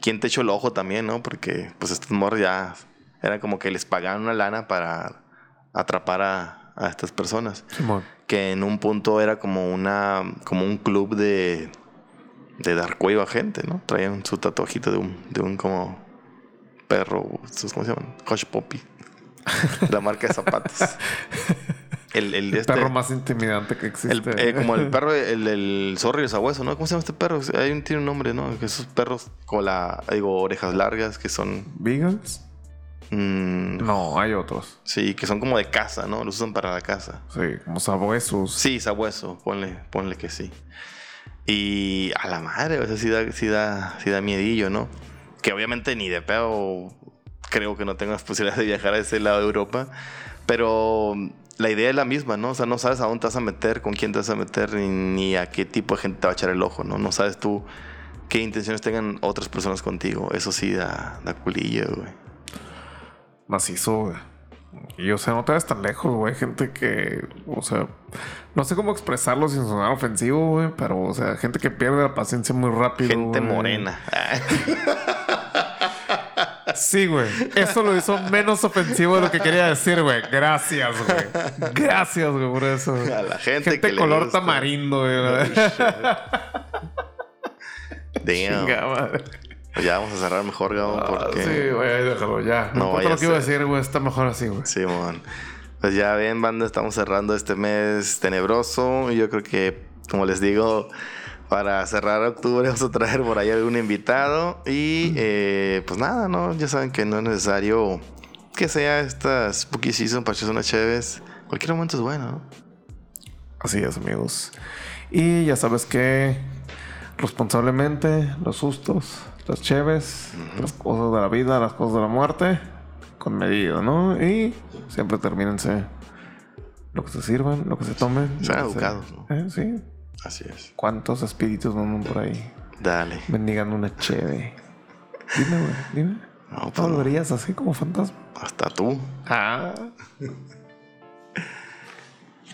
quién te echó el ojo también, ¿no? Porque pues estos morros ya eran como que les pagaban una lana para atrapar a, a estas personas Simón. que en un punto era como una como un club de de dar cuello a gente, ¿no? Traían su tatuajito de un de un como perro, ¿cómo se llaman? Hush Poppy. La marca de zapatos. El, el, El este, perro más intimidante que existe. el- eh, como el perro, el, el zorro y el sabueso, ¿no? ¿Cómo se llama este perro? Hay un, tiene un nombre, ¿no? Esos perros con la, digo, orejas largas que son... ¿Vegans? mm, No, hay otros. sí, que son como de casa, ¿no? Los usan para la casa. Sí, como sabuesos. Sí, sabueso, ponle, ponle que sí. Y a la madre, o sea, sí da, sí da, sí da miedillo, ¿no? Que obviamente ni de pedo creo que no tengo las posibilidades de viajar a ese lado de Europa, pero la idea es la misma, ¿no? O sea, no sabes a dónde te vas a meter, con quién te vas a meter, ni, ni a qué tipo de gente te va a echar el ojo, ¿no? No sabes tú qué intenciones tengan otras personas contigo. Eso sí da, da culillo, güey. macizo, güey. Y o sea, no te vas tan lejos, güey. Gente que, o sea, no sé cómo expresarlo sin sonar ofensivo, güey. Pero, o sea, gente que pierde la paciencia muy rápido. Gente güey. morena. Sí, güey. Eso lo hizo menos ofensivo de lo que quería decir, güey. Gracias, güey. Gracias, güey, por eso. A la gente Gente que le color gusta. tamarindo, güey. Damn. Chinga madre. Pues ya vamos a cerrar mejor, Gabo, Ah, porque... sí, güey, déjalo ya. No No, vaya lo que iba a decir, güey. Está mejor así, güey. Simón. Pues ya bien, banda, estamos cerrando este mes tenebroso. Y yo creo que, como les digo, para cerrar octubre vamos a traer por ahí algún invitado. Y eh, pues nada, ¿no? Ya saben que no es necesario que sea esta spooky season para unas chéves. Cualquier momento es bueno, ¿no? Así es, amigos. Y ya sabes que responsablemente los sustos, las cheves, las cosas de la vida, las cosas de la muerte, con medida, ¿no? Y siempre termínense lo que se sirvan, lo que se tomen. Sean se- educados. Eh, Sí. Así es. ¿Cuántos espíritus andan por ahí Dale. mendigando una cheve? Dime, güey, dime. No, ¿No pues no. volverías así como fantasma? Hasta tú. Ah.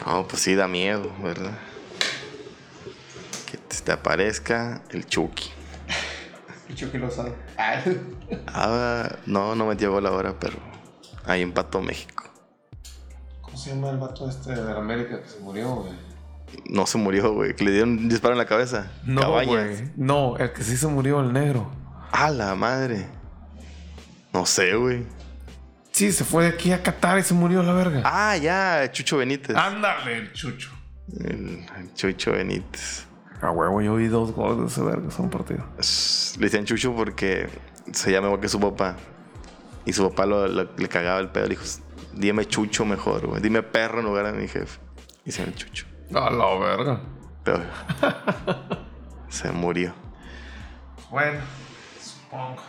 No, pues sí da miedo, ¿verdad? Que te aparezca el Chucky. Chucky lo sabe. Ah, no, no metió gol ahora, pero ahí empató México. ¿Cómo se llama el vato este de la América que se murió, güey? No se murió, güey. Que le dieron un disparo en la cabeza. No, Cabañas. güey. No, el que sí se murió, el negro. A la madre. No sé, güey. Sí, se fue de aquí a Qatar y se murió la verga. Ah, ya, Chucho Benítez. Ándale, el chucho. El, el Chucho Benítez. A huevo, yo vi dos goles de ese verga, son partido. Le decían Chucho porque se llama igual que su papá. Y su papá lo- lo- le cagaba el pedo. Le dijo, Dime chucho mejor, güey. Dime perro en lugar de mi jefe. Y se chucho. A la verga. Pero se murió. Bueno, supongo.